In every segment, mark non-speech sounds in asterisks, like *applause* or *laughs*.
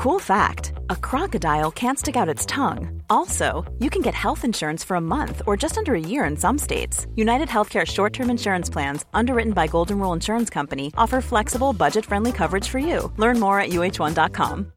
Cool fact a crocodile can't stick out its tongue. Also, you can get health insurance for a month or just under a year in some states. United Healthcare short term insurance plans, underwritten by Golden Rule Insurance Company, offer flexible, budget friendly coverage for you. Learn more at uh1.com.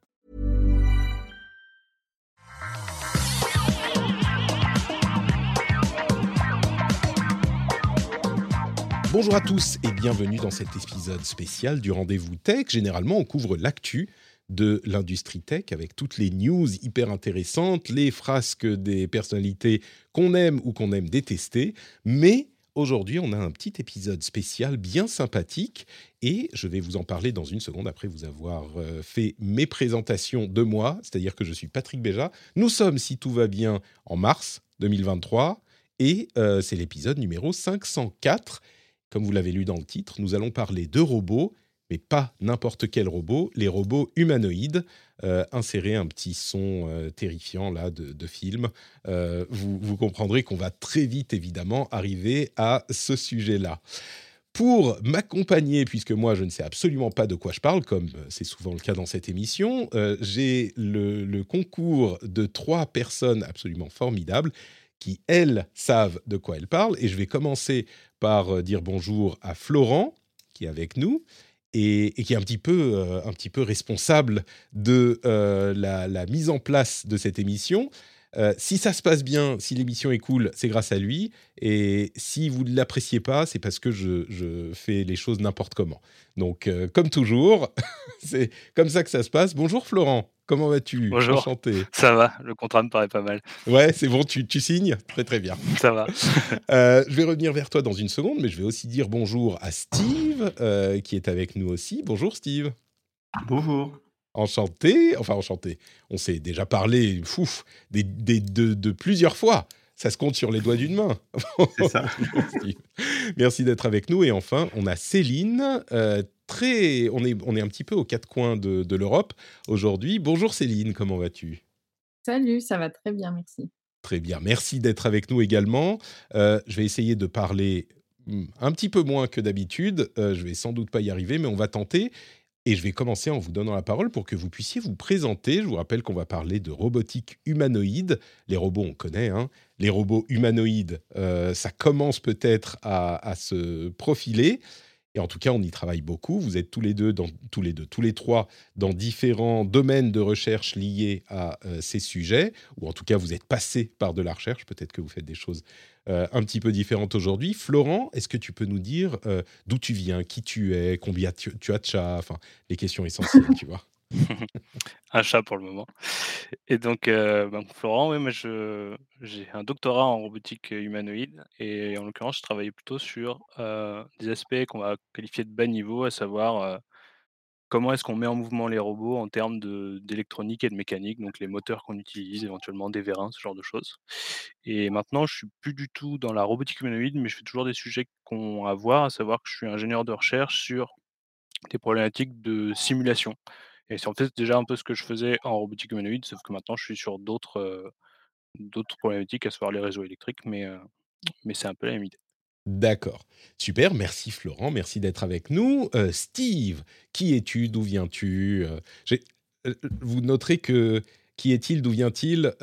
Bonjour à tous et bienvenue dans cet épisode spécial du Rendez-vous Tech. Généralement, on couvre l'actu de l'industrie tech avec toutes les news hyper intéressantes, les frasques des personnalités qu'on aime ou qu'on aime détester. Mais aujourd'hui, on a un petit épisode spécial bien sympathique et je vais vous en parler dans une seconde après vous avoir euh, fait mes présentations de moi, c'est-à-dire que je suis Patrick Béja. Nous sommes, si tout va bien, en mars 2023 et euh, c'est l'épisode numéro 504. Comme vous l'avez lu dans le titre, nous allons parler de robots pas n'importe quel robot, les robots humanoïdes. Euh, insérer un petit son euh, terrifiant là de, film. Euh, vous, comprendrez qu'on va très vite évidemment arriver à ce sujet-là. Pour m'accompagner, puisque moi je ne sais absolument pas de quoi je parle, comme c'est souvent le cas dans cette émission, j'ai le, concours de trois personnes absolument formidables qui, elles, savent de quoi elles parlent. Et je vais commencer par dire bonjour à Florent, qui est avec nous, et, qui est un petit peu, euh, responsable de euh, la, mise en place de cette émission. Euh, si ça se passe bien, si l'émission est cool, c'est grâce à lui. Et si vous ne l'appréciez pas, c'est parce que je, fais les choses n'importe comment. Donc, comme toujours, *laughs* c'est comme ça que ça se passe. Bonjour Florent. Comment vas-tu? Bonjour. Enchanté. Ça va, le contrat me paraît pas mal. Ouais, c'est bon, tu, tu, signes? Très très bien. Ça va. *laughs* euh, je vais revenir vers toi dans une seconde, mais je vais aussi dire bonjour à Steve, euh, qui est avec nous aussi. Bonjour Steve. Bonjour. Enchanté, enfin enchanté. On s'est déjà parlé, fouf, des, des, de, de plusieurs fois ça se compte sur les doigts d'une main. C'est ça. *laughs* Merci d'être avec nous. Et enfin, on a Céline. Euh, très, on est, on est un petit peu aux quatre coins de, de l'Europe aujourd'hui. Bonjour Céline, comment vas-tu? Salut, ça va très bien, merci. Très bien, merci d'être avec nous également. Euh, je vais essayer de parler hmm, un petit peu moins que d'habitude. Euh, je vais sans doute pas y arriver, mais on va tenter. Et je vais commencer en vous donnant la parole pour que vous puissiez vous présenter. Je vous rappelle qu'on va parler de robotique humanoïde. Les robots, on connaît. Hein les robots humanoïdes, euh, ça commence peut-être à, se profiler. Et en tout cas, on y travaille beaucoup. Vous êtes tous les deux, dans, tous les deux, tous les trois, dans différents domaines de recherche liés à euh, ces sujets, ou en tout cas, vous êtes passé par de la recherche. Peut-être que vous faites des choses euh, un petit peu différentes aujourd'hui. Florent, est-ce que tu peux nous dire d'où tu viens, qui tu es, combien tu, tu as de chats, enfin, les questions essentielles, *laughs* tu vois Un chat pour le moment. Et donc, euh, ben, Florent, oui, moi je j'ai un doctorat en robotique humanoïde et en l'occurrence, je travaillais plutôt sur euh, des aspects qu'on va qualifier de bas niveau, à savoir euh, comment est-ce qu'on met en mouvement les robots en termes d'électronique et de mécanique, donc les moteurs qu'on utilise, éventuellement des vérins, ce genre de choses. Et maintenant, je suis plus du tout dans la robotique humanoïde, mais je fais toujours des sujets qu'on à voir, à savoir que je suis ingénieur de recherche sur des problématiques de simulation. Et c'est en fait déjà un peu ce que je faisais en robotique humanoïde, sauf que maintenant je suis sur d'autres d'autres problématiques, à savoir les réseaux électriques, mais, mais c'est un peu la même idée. D'accord. Super, merci Florent, merci d'être avec nous. Steve, qui es-tu D'où viens-tu Vous noterez que qui est-il D'où vient-il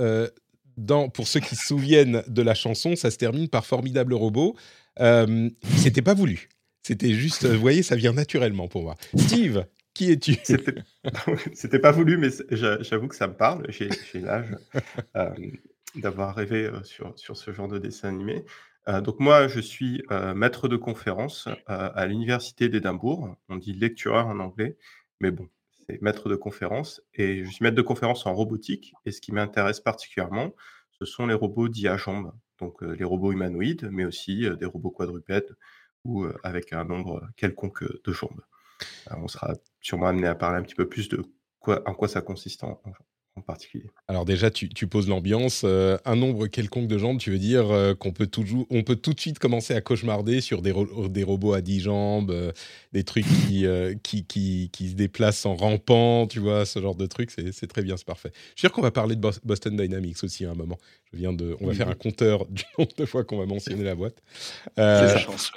dans, Pour ceux qui se souviennent de la chanson, ça se termine par Formidable robot. C'était pas voulu. C'était juste, vous voyez, ça vient naturellement pour moi. Steve, qui es-tu? *laughs* C'était pas voulu, mais j'avoue que ça me parle. J'ai l'âge *laughs* euh, d'avoir rêvé euh, sur, sur ce genre de dessin animé. Euh, donc moi, je suis maître de conférence à l'université d'Édimbourg. On dit lectureur en anglais, mais bon, c'est maître de conférence. Et je suis maître de conférence en robotique. Et ce qui m'intéresse particulièrement, ce sont les robots dits à jambes. Donc les robots humanoïdes, mais aussi des robots quadrupèdes ou avec un nombre quelconque de jambes. On sera sûrement amené à parler un petit peu plus de quoi, en quoi ça consiste en, particulier. Alors déjà, tu, poses l'ambiance. Euh, un nombre quelconque de jambes, tu veux dire euh, qu'on peut, toujours, on peut tout de suite commencer à cauchemarder sur des, des robots à 10 jambes, des trucs qui, qui, qui, se déplacent en rampant, tu vois, ce genre de trucs. C'est très bien, c'est parfait. Je suis sûr qu'on va parler de Boston Dynamics aussi à un moment. Je viens de, on va faire un compteur du *laughs* nombre de fois qu'on va mentionner la boîte. C'est sa chance,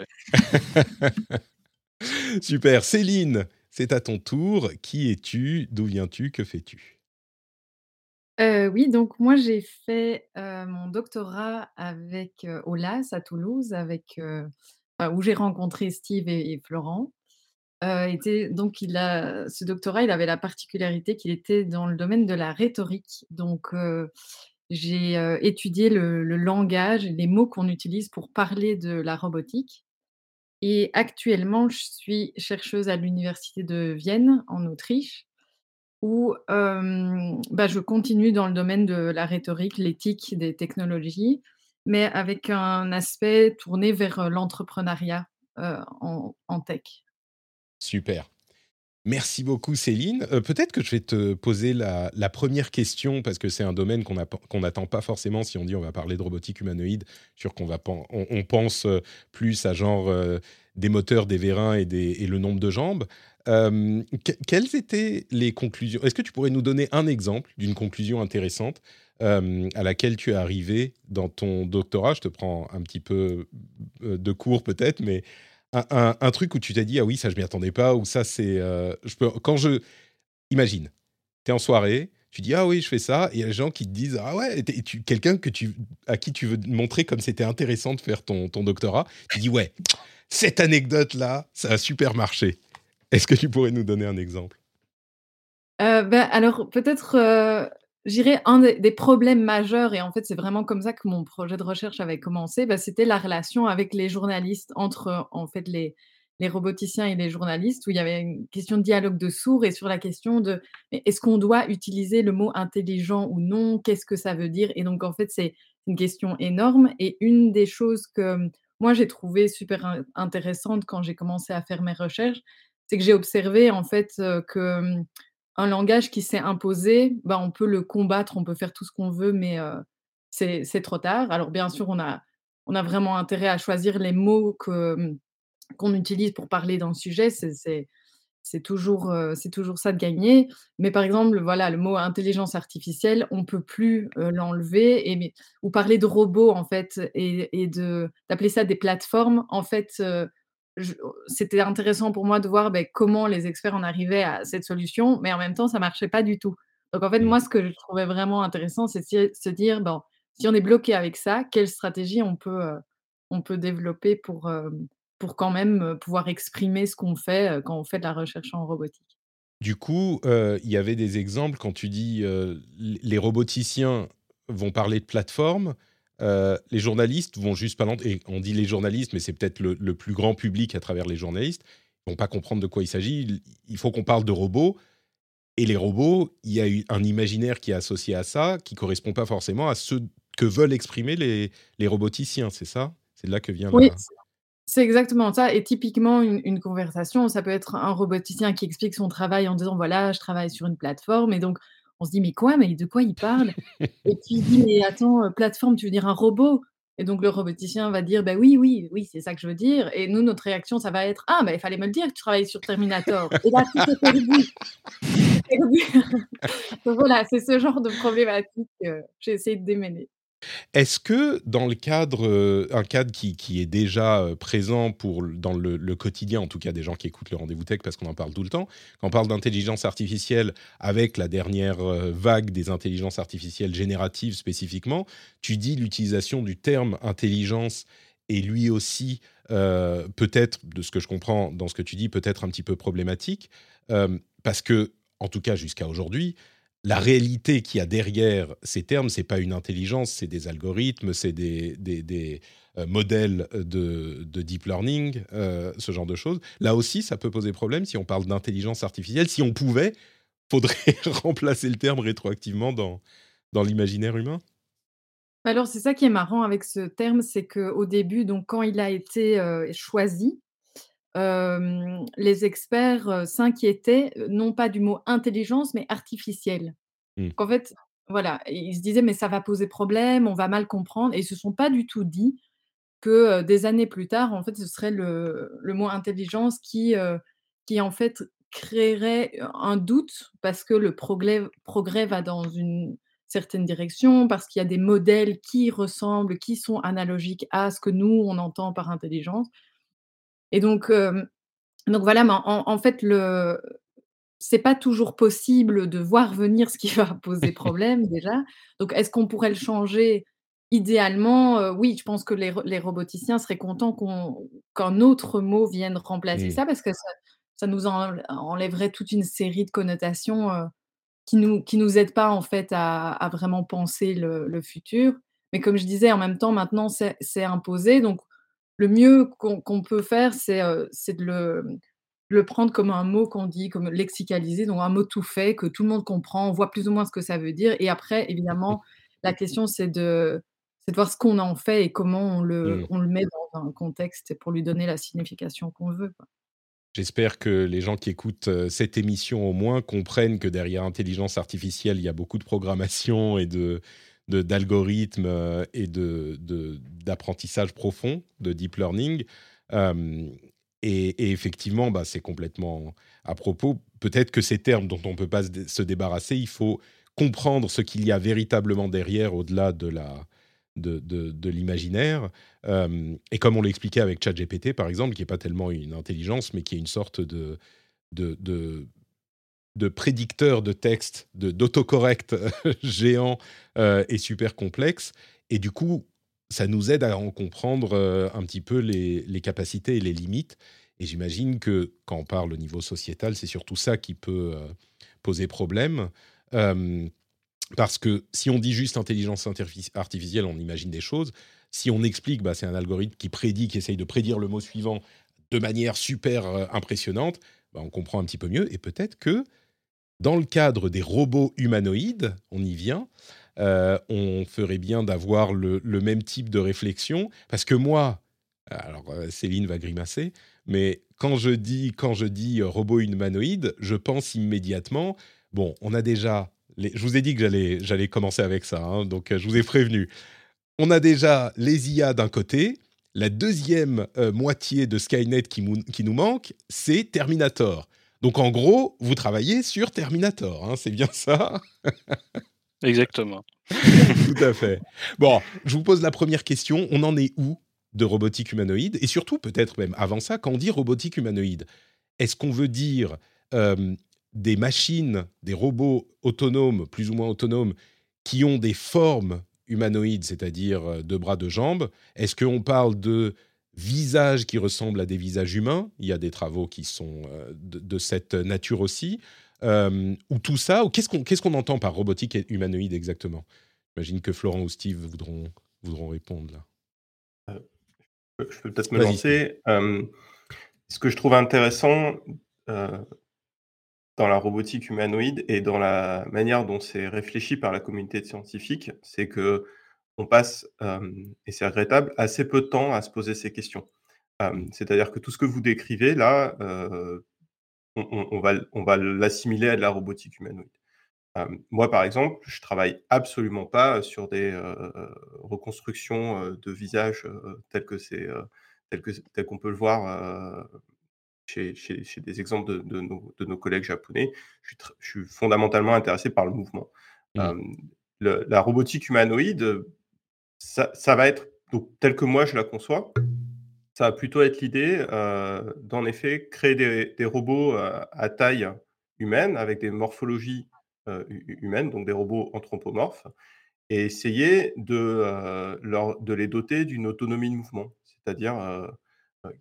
*laughs* Super. Céline, c'est à ton tour. Qui es-tu D'où viens-tu Que fais-tu? Oui, donc moi j'ai fait, mon doctorat avec, heu, au LAS à Toulouse avec, où j'ai rencontré Steve et Florent. Donc il a ce doctorat, il avait la particularité qu'il était dans le domaine de la rhétorique. Donc, j'ai, étudié le langage les mots qu'on utilise pour parler de la robotique et actuellement, je suis chercheuse à l'université de Vienne en Autriche où, bah, je continue dans le domaine de la rhétorique, l'éthique des technologies, mais avec un aspect tourné vers, l'entrepreneuriat, en tech. Super. Merci beaucoup Céline. Euh, Peut-être que je vais te poser la, première question parce que c'est un domaine qu'on qu'on n'attend pas forcément si on dit on va parler de robotique humanoïde. Sûr qu'on va on, pense euh, plus à genre euh, des moteurs, des vérins et, le nombre de jambes. Que- quelles étaient les conclusions? Est-ce que tu pourrais nous donner un exemple d'une conclusion intéressante à laquelle tu es arrivé dans ton doctorat? Je te prends un petit peu de cours peut-être, mais un, truc où tu t'es dit ah oui ça je m'y attendais pas ou ça c'est euh, je peux quand je imagine tu es en soirée tu dis ah oui je fais ça et il y a des gens qui te disent ah ouais t'es- quelqu'un que à qui tu veux montrer comme c'était intéressant de faire ton, ton doctorat tu dis ouais cette anecdote là ça a super marché. Est-ce que tu pourrais nous donner un exemple? Heu, bah, alors peut-être, heu, je dirais un des problèmes majeurs et en fait, c'est vraiment comme ça que mon projet de recherche avait commencé, bah, c'était la relation avec les journalistes, entre, en fait, les les roboticiens et les journalistes, où il y avait une question de dialogue de sourds et sur la question de: «Mais est-ce qu'on doit utiliser le mot intelligent ou non? Qu'est-ce que ça veut dire?» et donc en fait, c'est une question énorme et une des choses que, mmh, moi j'ai trouvé super in intéressante quand j'ai commencé à faire mes recherches, c'est que j'ai observé en fait, heu, que, mmh, un langage qui s'est imposé, bah, on peut le combattre, on peut faire tout ce qu'on veut, mais c'est trop tard. Alors bien sûr, on a on a vraiment intérêt à choisir les mots mmh, qu'on utilise pour parler d'un sujet, c'est toujours, toujours ça de gagner. Mais par exemple, voilà, le mot intelligence artificielle, on peut plus, l'enlever ou parler de robots en fait et et d'appeler ça des plateformes. En fait, c'était intéressant pour moi de voir, beh, comment les experts en arrivaient à cette solution, mais en même temps, ça marchait pas du tout. Donc en fait, Hmm. moi, ce que je trouvais vraiment intéressant, c'est de se dire: «Bon, si on est bloqué avec ça, quelle stratégie on peut, heu, on peut développer pour, hem, pour quand même, heu, pouvoir exprimer ce qu'on fait, quand on fait de la recherche en robotique? du coup euh, il y avait des exemples quand tu dis euh, les roboticiens vont parler de plateforme euh, les journalistes vont juste pas l'entendre. Et on dit les journalistes, mais c'est peut-être le, plus grand public à travers les journalistes. Ils vont pas comprendre de quoi il s'agit. Il, faut qu'on parle de robots. Et les robots, il y a eu un imaginaire qui est associé à ça, qui correspond pas forcément à ce que veulent exprimer les, les roboticiens. C'est ça? C'est de là que vient Oui, c'est exactement ça et typiquement une une conversation, ça peut être un roboticien qui explique son travail en disant: «Voilà, je travaille sur une plateforme» et donc on se dit: «Mais quoi? Mais de quoi il parle?» *laughs* et puis il dit: «Mais attends, heu, plateforme, tu veux dire un robot?» et donc le roboticien va dire: «Bah oui, oui, oui, c'est ça que je veux dire» et nous, notre réaction, ça va être: «Ah, bah, il fallait me le dire que tu travaillais sur Terminator» et là, tout est perdu, tout est perdu. Donc voilà, c'est ce genre de problématique que j'ai essayé de démêler. Est-ce que dans le cadre, euh, un cadre qui, qui est déjà euh, présent pour, dans le, quotidien, en tout cas des gens qui écoutent le rendez-vous tech parce qu'on en parle tout le temps, quand on parle d'intelligence artificielle avec la dernière euh, vague des intelligences artificielles génératives spécifiquement, tu dis l'utilisation du terme intelligence est lui aussi peut-être, de ce que je comprends dans ce que tu dis, peut-être un petit peu problématique parce que, en tout cas jusqu'à aujourd'hui, la réalité qu'il y a derrière ces termes, c'est pas une intelligence, c'est des algorithmes, c'est des, des- euh, modèles de, de deep learning, euh, ce genre de choses. Là aussi, ça peut poser problème si on parle d'intelligence artificielle. Si on pouvait, faudrait *laughs* remplacer le terme rétroactivement dans, dans l'imaginaire humain. Alors, c'est ça qui est marrant avec ce terme, c'est qu'au début, donc quand il a été, choisi, les experts, s'inquiétaient, non pas du mot intelligence, mais artificielle. Hmm. Qu'en fait, voilà, ils se disaient: «Mais ça va poser problème, on va mal comprendre» et ils se sont pas du tout dit que, des années plus tard, en fait, ce serait le le mot intelligence qui, qui en fait créerait, un doute parce que le progrès progrès va dans une certaine direction, parce qu'il y a des modèles qui ressemblent, qui sont analogiques à ce que nous, on entend par intelligence et donc Donc voilà, mais en en fait, le c'est pas toujours possible de voir venir ce qui va poser problème déjà. Donc est-ce qu'on pourrait le changer? Idéalement, oui, je pense que les les roboticiens seraient contents qu'on qu'un autre mot vienne remplacer ça parce que ça ça nous enl enlèverait toute une série de connotations, qui nous qui nous aident pas en fait à à vraiment penser le le futur. Mais comme je disais, en même temps, maintenant c'est c'est imposé, donc le mieux qu'on peut faire, c'est, c'est de le le prendre comme un mot qu'on dit, comme lexicaliser, donc un mot tout fait que tout le monde comprend, on voit plus ou moins ce que ça veut dire et après évidemment, la question c'est de de voir ce qu'on en fait et comment on le Mmh. on le met dans un contexte pour lui donner la signification qu'on veut. J'espère que les gens qui écoutent, heu, cette émission au moins comprennent que derrière intelligence artificielle, il y a beaucoup de programmation et de d'algorithmes, heu et de de d'apprentissage profond, de deep learning. Hem et effectivement, bah, c'est complètement à propos. Peut-être que ces termes dont on ne peut pas se dé se débarrasser, il faut comprendre ce qu'il y a véritablement derrière au-delà de la de de de l'imaginaire. Hem et comme on l'expliquait avec ChatGPT, par exemple, qui est pas tellement une intelligence, mais qui est une sorte de de prédicteur de texte, de d'autocorrect *laughs* géant, heu et super complexe et du coup, ça nous aide à en comprendre, heu, un petit peu les capacités et les limites et j'imagine que quand on parle au niveau sociétal, c'est surtout ça qui peut, poser problème. Parce que si on dit juste intelligence artificielle, on imagine des choses. Si on explique, bah, c'est un algorithme qui prédit, qui essaye de prédire le mot suivant de manière super euh, impressionnante, bah, on comprend un petit peu mieux. Et peut-être que dans le cadre des robots humanoïdes, on y vient, euh, on ferait bien d'avoir le, même type de réflexion. Parce que moi, alors euh, Céline va grimacer, mais quand je dis, quand je dis euh, robot humanoïde, je pense immédiatement, bon, on a déjà, je vous ai dit que j'allais, j'allais commencer avec ça, hein, donc je vous ai prévenu. On a déjà les IA d'un côté, la deuxième moitié de Skynet qui, qui nous manque, c'est Terminator. Donc en gros, vous travaillez sur Terminator, hein, c'est bien ça? *laughs* Exactement. *laughs* Tout à fait. Bon, je vous pose la première question. On en est où de robotique humanoïde? Et surtout, peut-être même avant ça, quand on dit robotique humanoïde, est-ce qu'on veut dire euh, des machines, des robots autonomes, plus ou moins autonomes, qui ont des formes humanoïdes, c'est-à-dire euh, deux bras, deux jambes? Est-ce qu'on parle de visages qui ressemblent à des visages humains Il y a des travaux qui sont euh, de, de cette nature aussi. Euh, ou tout ça, ou qu'est-ce qu'on entend par robotique et humanoïde exactement? J'imagine que Florent ou Steve voudront, voudront répondre là. Euh, je peux peut-être me lancer. Euh, ce que je trouve intéressant dans la robotique humanoïde et dans la manière dont c'est réfléchi par la communauté de scientifiques, c'est que on passe, et c'est regrettable, assez peu de temps à se poser ces questions. C'est-à-dire que tout ce que vous décrivez là, on, va, on va l'assimiler à de la robotique humanoïde. Euh, moi, par exemple, je travaille absolument pas sur des euh, reconstructions euh, de visages tels que c'est, tel qu'on peut le voir chez, chez- chez des exemples de, de nos, de nos collègues japonais. Je suis, tr- je suis fondamentalement intéressé par le mouvement. Mm. Euh, le- la robotique humanoïde, ça, va être, tel que moi je la conçois, ça va plutôt être l'idée euh, d'en effet créer des, robots euh, à taille humaine avec des morphologies euh, hu- humaines, donc des robots anthropomorphes, et essayer de, les doter d'une autonomie de mouvement. C'est-à-dire,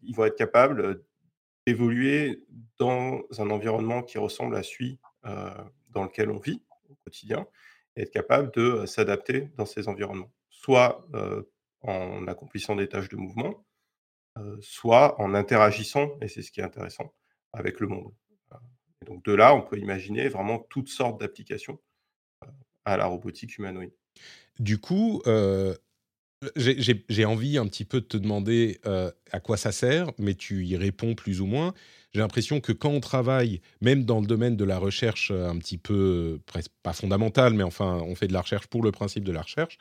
ils vont être capables d'évoluer dans un environnement qui ressemble à celui dans lequel on vit au quotidien, et être capable de s'adapter dans ces environnements, soit en accomplissant des tâches de mouvement, soit en interagissant, et c'est ce qui est intéressant, avec le monde. Donc de là, on peut imaginer vraiment toutes sortes d'applications à la robotique humanoïde. Du coup, j'ai envie un petit peu de te demander à quoi ça sert, mais tu y réponds plus ou moins. J'ai l'impression que quand on travaille, même dans le domaine de la recherche un petit peu, presque pas fondamentale, mais enfin, on fait de la recherche pour le principe de la recherche,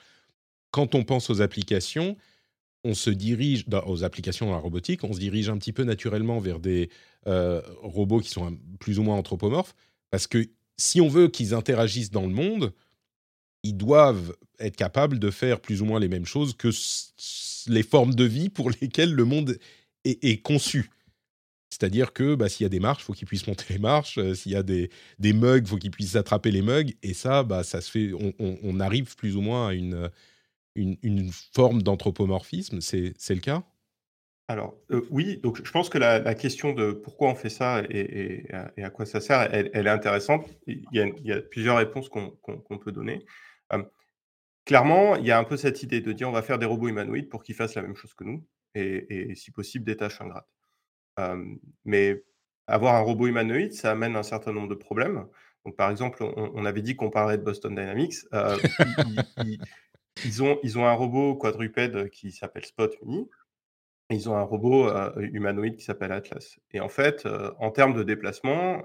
quand on pense aux applications, on se dirige aux applications dans la robotique, on se dirige un petit peu naturellement vers des euh, robots qui sont plus ou moins anthropomorphes, parce que si on veut qu'ils interagissent dans le monde, ils doivent être capables de faire plus ou moins les mêmes choses que les formes de vie pour *laughs* lesquelles le monde est, conçu. C'est-à-dire que bah, s'il y a des marches, il faut qu'ils puissent monter les marches. s'il y a des, des mugs, faut qu'ils puissent attraper les mugs. Et ça, bah, ça se fait. On, arrive plus ou moins à une, une, forme d'anthropomorphisme. C'est le cas? Alors oui, donc je pense que la, question de pourquoi on fait ça et, à quoi ça sert, elle, est intéressante. Il y a, plusieurs réponses qu'on peut donner. clairement, il y a un peu cette idée de dire on va faire des robots humanoïdes pour qu'ils fassent la même chose que nous et, si possible des tâches ingrates. mais avoir un robot humanoïde, ça amène un certain nombre de problèmes. Donc, par exemple, on, avait dit qu'on parlait de Boston Dynamics. Ils, ont, ils ont un robot quadrupède qui s'appelle Spot. Et ils ont un robot humanoïde qui s'appelle Atlas. Et en fait, en termes de déplacement,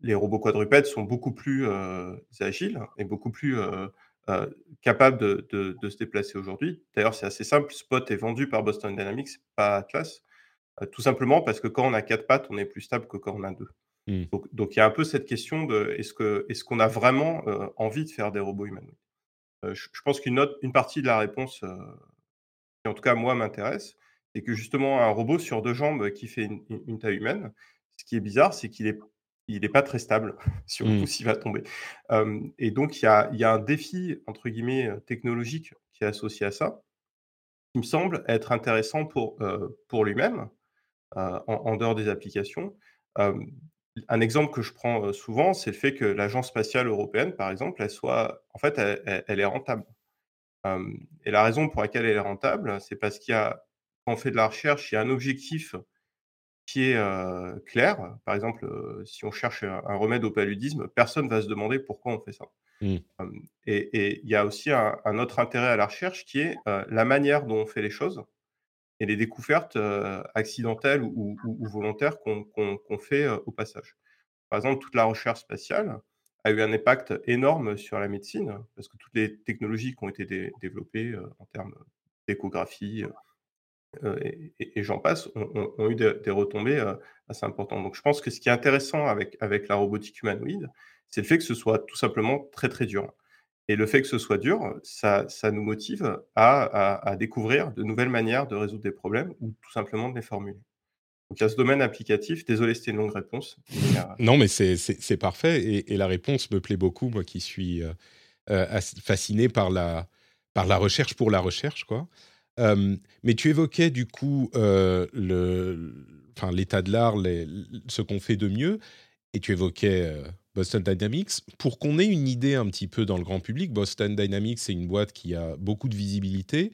les robots quadrupèdes sont beaucoup plus agiles et beaucoup plus euh, capable de, se déplacer aujourd'hui. D'ailleurs, c'est assez simple. Spot est vendu par Boston Dynamics, pas Atlas, tout simplement parce que quand on a quatre pattes, on est plus stable que quand on a deux. Mmh. Donc, il y a un peu cette question de est-ce qu'on est qu'on a vraiment euh, envie de faire des robots humanoïdes? Je, pense qu'une une partie de la réponse, qui en tout cas moi m'intéresse, c'est que justement un robot sur deux jambes qui fait une taille humaine, ce qui est bizarre, c'est qu'il est il n'est pas très stable sur le coup s'il va tomber. et donc, il y a, un défi, entre guillemets, technologique qui est associé à ça, qui me semble être intéressant pour, pour lui-même, en, dehors des applications. Un exemple que je prends souvent, c'est le fait que l'Agence spatiale européenne, par exemple, elle soit, en fait, elle, est rentable. et la raison pour laquelle elle est rentable, c'est parce qu'il y a, quand on fait de la recherche, il y a un objectif qui est clair. Par exemple, si on cherche un, remède au paludisme, personne ne va se demander pourquoi on fait ça. Mmh. et il y a aussi un, autre intérêt à la recherche qui est la manière dont on fait les choses et les découvertes accidentelles ou, volontaires qu'on fait au passage. Par exemple, toute la recherche spatiale a eu un impact énorme sur la médecine parce que toutes les technologies qui ont été développées en termes d'échographie, et, j'en passe, ont, eu des, retombées assez importantes. Donc je pense que ce qui est intéressant avec, avec la robotique humanoïde, c'est le fait que ce soit tout simplement très très dur. Et le fait que ce soit dur, ça, nous motive à, découvrir de nouvelles manières de résoudre des problèmes ou tout simplement de les formuler. Donc il y a ce domaine applicatif. Désolé, c'était une longue réponse. Non, mais c'est parfait. Et, la réponse me plaît beaucoup, moi qui suis fasciné par la, par la recherche pour la recherche. quoi mais tu évoquais du coup l'état de l'art, ce qu'on fait de mieux, et tu évoquais Boston Dynamics. Pour qu'on ait une idée un petit peu dans le grand public, Boston Dynamics, c'est une boîte qui a beaucoup de visibilité.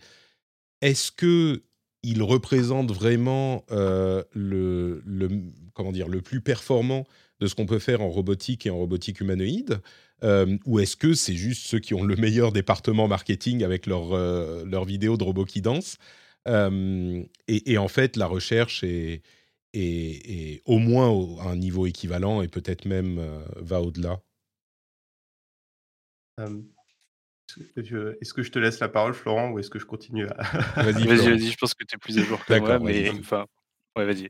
Est-ce que il représente vraiment le, comment dire, le plus performant de ce qu'on peut faire en robotique et en robotique humanoïde euh, ou est-ce que c'est juste ceux qui ont le meilleur département marketing avec leurs euh, leur vidéos de robots qui dansent euh, et, en fait, la recherche est, est, au moins à un niveau équivalent et peut-être même va au-delà. Est-ce que je te laisse la parole, Florent, ou est-ce que je continue à... Vas-y, *laughs* vas-y, vas je pense que tu es plus à jour que moi, mais enfin, ouais, vas-y.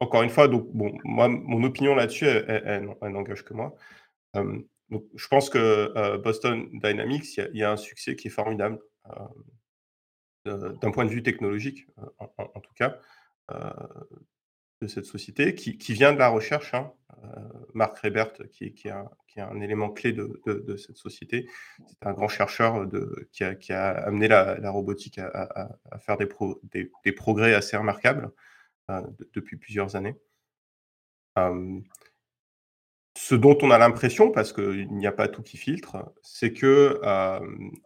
encore une fois, donc, bon, moi, mon opinion là-dessus, elle n'engage que moi donc, je pense que Boston Dynamics, il y, a un succès qui est formidable d'un point de vue technologique, en, tout cas, de cette société, qui, vient de la recherche. Hein, Marc Rebert, qui, est un, élément clé de, cette société, c'est un grand chercheur de, qui, a, amené la, robotique à, faire des, des, progrès assez remarquables depuis plusieurs années ce dont on a l'impression, parce qu'il n'y a pas tout qui filtre, c'est que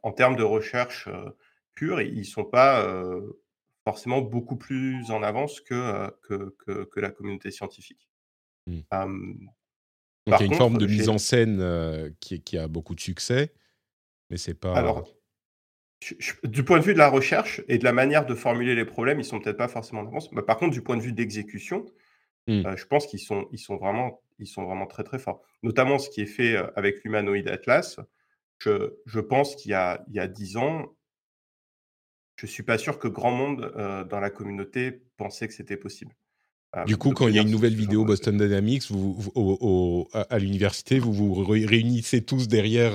en termes de recherche pure, ils ne sont pas forcément beaucoup plus en avance que, que, la communauté scientifique. Mmh. Donc il y a une forme de mise en scène qui, a beaucoup de succès, mais c'est pas. Alors, du point de vue de la recherche et de la manière de formuler les problèmes, ils sont peut-être pas forcément en avance. Mais par contre, du point de vue d'exécution, mmh. je pense qu'ils sont, ils sont vraiment ils sont vraiment très très forts. Notamment ce qui est fait avec l'humanoïde Atlas. Je, je pense qu'il y a, il y a 10 ans, je ne suis pas sûr que grand monde dans la communauté pensait que c'était possible. Du coup, quand il y a une nouvelle vidéo Boston Dynamics, vous, à, l'université, vous vous réunissez tous derrière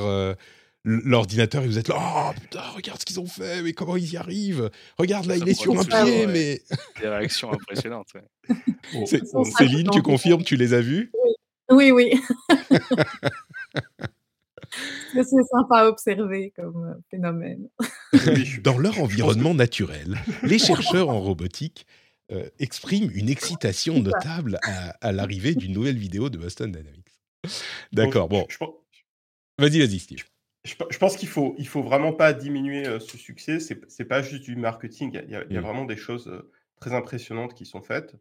l'ordinateur et vous êtes là, oh putain, regarde ce qu'ils ont fait, mais comment ils y arrivent? Regarde là, il est sur un pied, mais. *laughs* Des réactions impressionnantes. Céline, tu confirmes, tu les as vus Oui, oui. *laughs* *laughs* c'est sympa à observer comme euh, phénomène. *laughs* Dans leur environnement naturel, les chercheurs en robotique euh, expriment une excitation notable à, l'arrivée d'une nouvelle vidéo de Boston Dynamics. D'accord, bon. Vas-y, vas-y, Steve. Je, pense qu'il faut, il faut vraiment pas diminuer euh, ce succès. C'est, n'est pas juste du marketing. Il y a, mm. vraiment des choses très impressionnantes qui sont faites.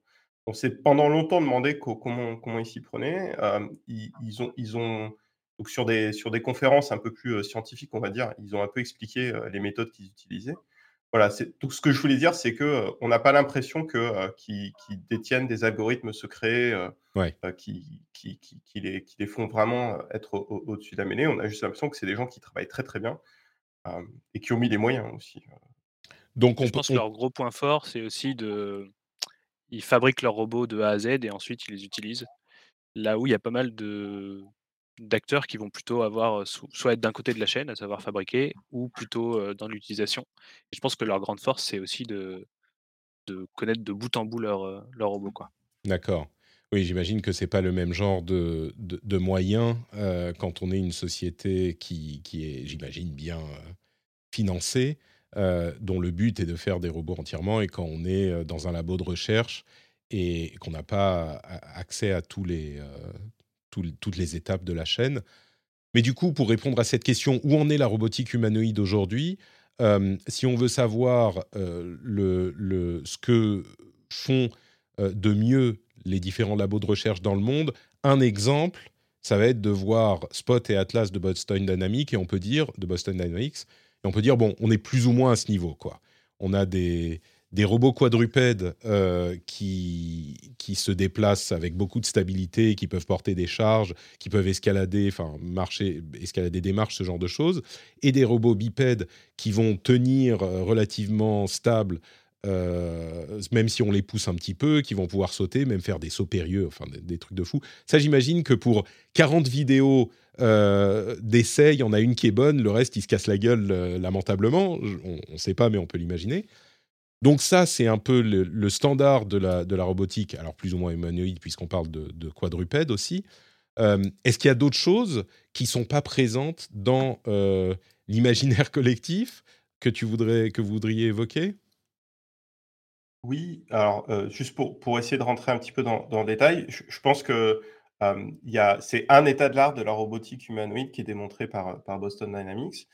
On s'est pendant longtemps demandé comment, comment ils s'y prenaient. ils, ils, ont, ils ont donc sur des, sur des conférences un peu plus scientifiques, on va dire, ils ont un peu expliqué les méthodes qu'ils utilisaient. Voilà, tout ce que je voulais dire, c'est que on n'a pas l'impression que qu'ils détiennent des algorithmes secrets qui, qui, qui, les, qui les font vraiment être au-dessus de la mêlée. On a juste l'impression que c'est des gens qui travaillent très très bien et qui ont mis les moyens aussi. Donc on je pense que leur gros point fort, c'est aussi de ils fabriquent leurs robots de A à Z et ensuite ils les utilisent. Là où il y a pas mal de d'acteurs qui vont plutôt avoir soit être d'un côté de la chaîne, à savoir fabriquer, ou plutôt dans l'utilisation. Je pense que leur grande force, c'est aussi de, de connaître de bout en bout leur, leur robot. D'accord. Oui, j'imagine que c'est pas le même genre de, de, moyens quand on est une société qui, qui est, j'imagine, bien financée, dont le but est de faire des robots entièrement, et quand on est dans un labo de recherche et qu'on n'a pas accès à tous les, toutes les étapes de la chaîne. Mais du coup, pour répondre à cette question, où en est la robotique humanoïde aujourd'hui Si on veut savoir le, ce que font de mieux les différents labos de recherche dans le monde, un exemple, ça va être de voir Spot et Atlas de Boston Dynamics et on peut dire de Boston Dynamics et on peut dire bon, on est plus ou moins à ce niveau quoi. On a des des robots quadrupèdes euh, qui, qui se déplacent avec beaucoup de stabilité, qui peuvent porter des charges, qui peuvent escalader, enfin marcher, escalader des marches, ce genre de choses, et des robots bipèdes qui vont tenir euh, relativement stables, euh, même si on les pousse un petit peu, qui vont pouvoir sauter, même faire des sauts périlleux, enfin des, trucs de fou. Ça, j'imagine que pour 40 vidéos d'essais, il y en a une qui est bonne, le reste, il se casse la gueule lamentablement. On ne sait pas, mais on peut l'imaginer. Donc ça, c'est un peu le, standard de la, de la, robotique, alors plus ou moins humanoïde, puisqu'on parle de, de quadrupède aussi. Euh, est-ce qu'il y a d'autres choses qui sont pas présentes dans euh, l'imaginaire *laughs* collectif que, tu voudrais, que vous voudriez évoquer? Oui, alors euh, juste pour, pour essayer de rentrer un petit peu dans, dans le détail, je, pense que c'est un état de l'art de la robotique humanoïde qui est démontré par, par Boston Dynamics.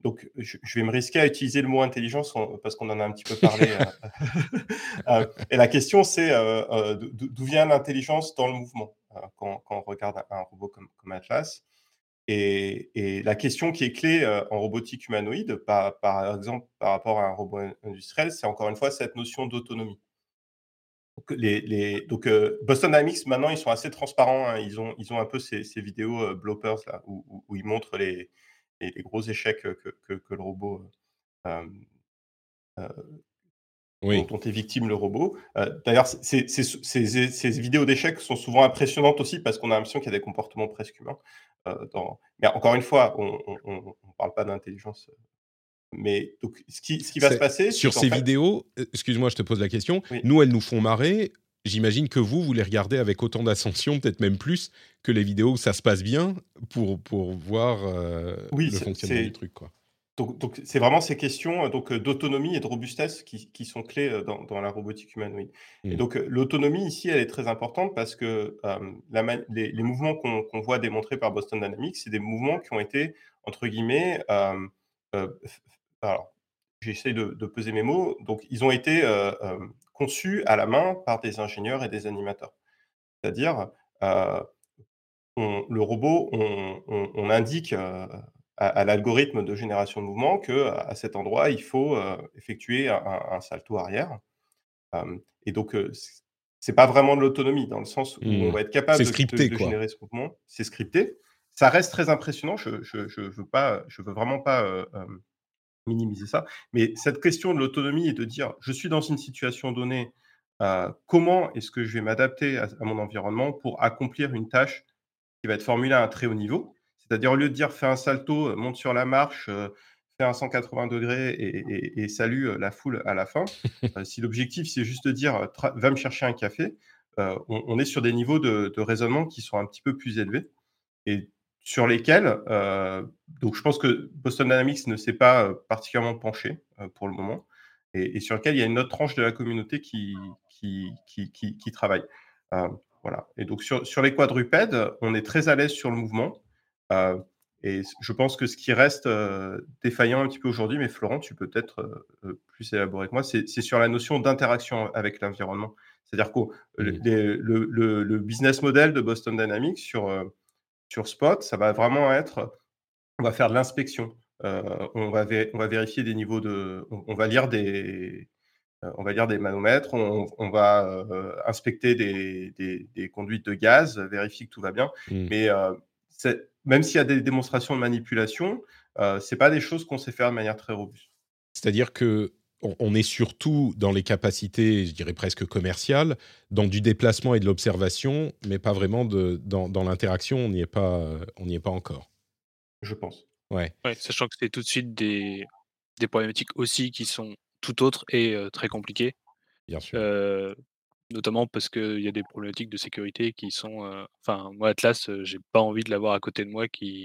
Donc, je, vais me risquer à utiliser le mot intelligence parce qu'on en a un petit peu parlé. Euh, *laughs* euh, et la question, c'est euh, d'où vient l'intelligence dans le mouvement quand, on regarde un, robot comme, Atlas. Et, la question qui est clé en robotique humanoïde, par, par, exemple par rapport à un robot industriel, c'est encore une fois cette notion d'autonomie. Donc, les, donc Boston Dynamics, maintenant, ils sont assez transparents. Hein. ils, ont, ils ont un peu ces, vidéos bloppers là, où ils montrent les, et les gros échecs que, que, le robot oui. dont, est victime le robot. D'ailleurs, ces, ces, ces, vidéos d'échecs sont souvent impressionnantes aussi parce qu'on a l'impression qu'il y a des comportements presque humains. dans... Mais encore une fois, on ne parle pas d'intelligence. Mais donc, ce qui, ce qui va se passer. Sur ces vidéos, excuse-moi, je te pose la question. Nous, elles nous font marrer j'imagine que vous, vous les regardez avec autant d'ascension, peut-être même plus, que les vidéos où ça se passe bien pour, pour voir euh, le fonctionnement du truc. Quoi. Donc, c'est vraiment ces questions euh, donc euh, d'autonomie et de robustesse qui, qui sont clés dans, dans, la robotique humanoïde. Et mmh. donc l'autonomie ici, elle est très importante parce que la, les, les, mouvements qu'on voit démontrés par Boston Dynamics, c'est des mouvements qui ont été entre guillemets, alors j'essaie de, de, peser mes mots, donc ils ont été conçus à la main par des ingénieurs et des animateurs. C'est-à-dire, euh, le robot, on, indique euh, à, l'algorithme de génération de mouvement qu'à cet endroit, il faut euh, effectuer un, salto arrière. et donc, c'est pas vraiment de l'autonomie dans le sens où on mmh. va être capable de, générer ce mouvement. C'est scripté. Ça reste très impressionnant. Je ne veux, pas, je veux vraiment pas minimiser ça. Mais cette question de l'autonomie et de dire, je suis dans une situation donnée, euh, comment est-ce que je vais m'adapter à, mon environnement pour accomplir une tâche qui va être formulée à un très haut niveau? C'est-à-dire, au lieu de dire fais un salto, monte sur la marche, fais un 180 degrés et, et, salue la foule à la fin, *laughs* si l'objectif c'est juste de dire va me chercher un café, on, est sur des niveaux de, de, raisonnement qui sont un petit peu plus élevés et sur lesquels, donc je pense que Boston Dynamics ne s'est pas particulièrement penché pour le moment et, sur lequel il y a une autre tranche de la communauté qui, qui, qui, qui travaille. Voilà. Et donc sur, sur, les quadrupèdes, on est très à l'aise sur le mouvement. Euh, et je pense que ce qui reste euh, défaillant un petit peu aujourd'hui, mais Florent, tu peux peut-être euh, plus élaborer que moi, c'est sur la notion d'interaction avec l'environnement. C'est-à-dire que le, le, le, business model de Boston Dynamics sur, sur Spot, ça va vraiment être, on va faire de l'inspection. on, va on va vérifier des niveaux de, on va lire des, euh, on va dire des manomètres, on, va euh, inspecter des, conduites de gaz, vérifier que tout va bien. Mmh. Mais euh, même s'il y a des démonstrations de manipulation, ce n'est pas des choses qu'on sait faire de manière très robuste. C'est-à-dire que on est surtout dans les capacités, je dirais presque commerciales, dans du déplacement et de l'observation, mais pas vraiment dans, l'interaction. On n'y est pas, on n'y est pas encore. Je pense. Ouais. sachant que c'est tout de suite des, des problématiques aussi qui sont tout autre et très compliqué. Bien sûr. Notamment parce qu'il y a des problématiques de sécurité qui sont. Enfin, moi, Atlas, j'ai pas envie de l'avoir à côté de moi qui,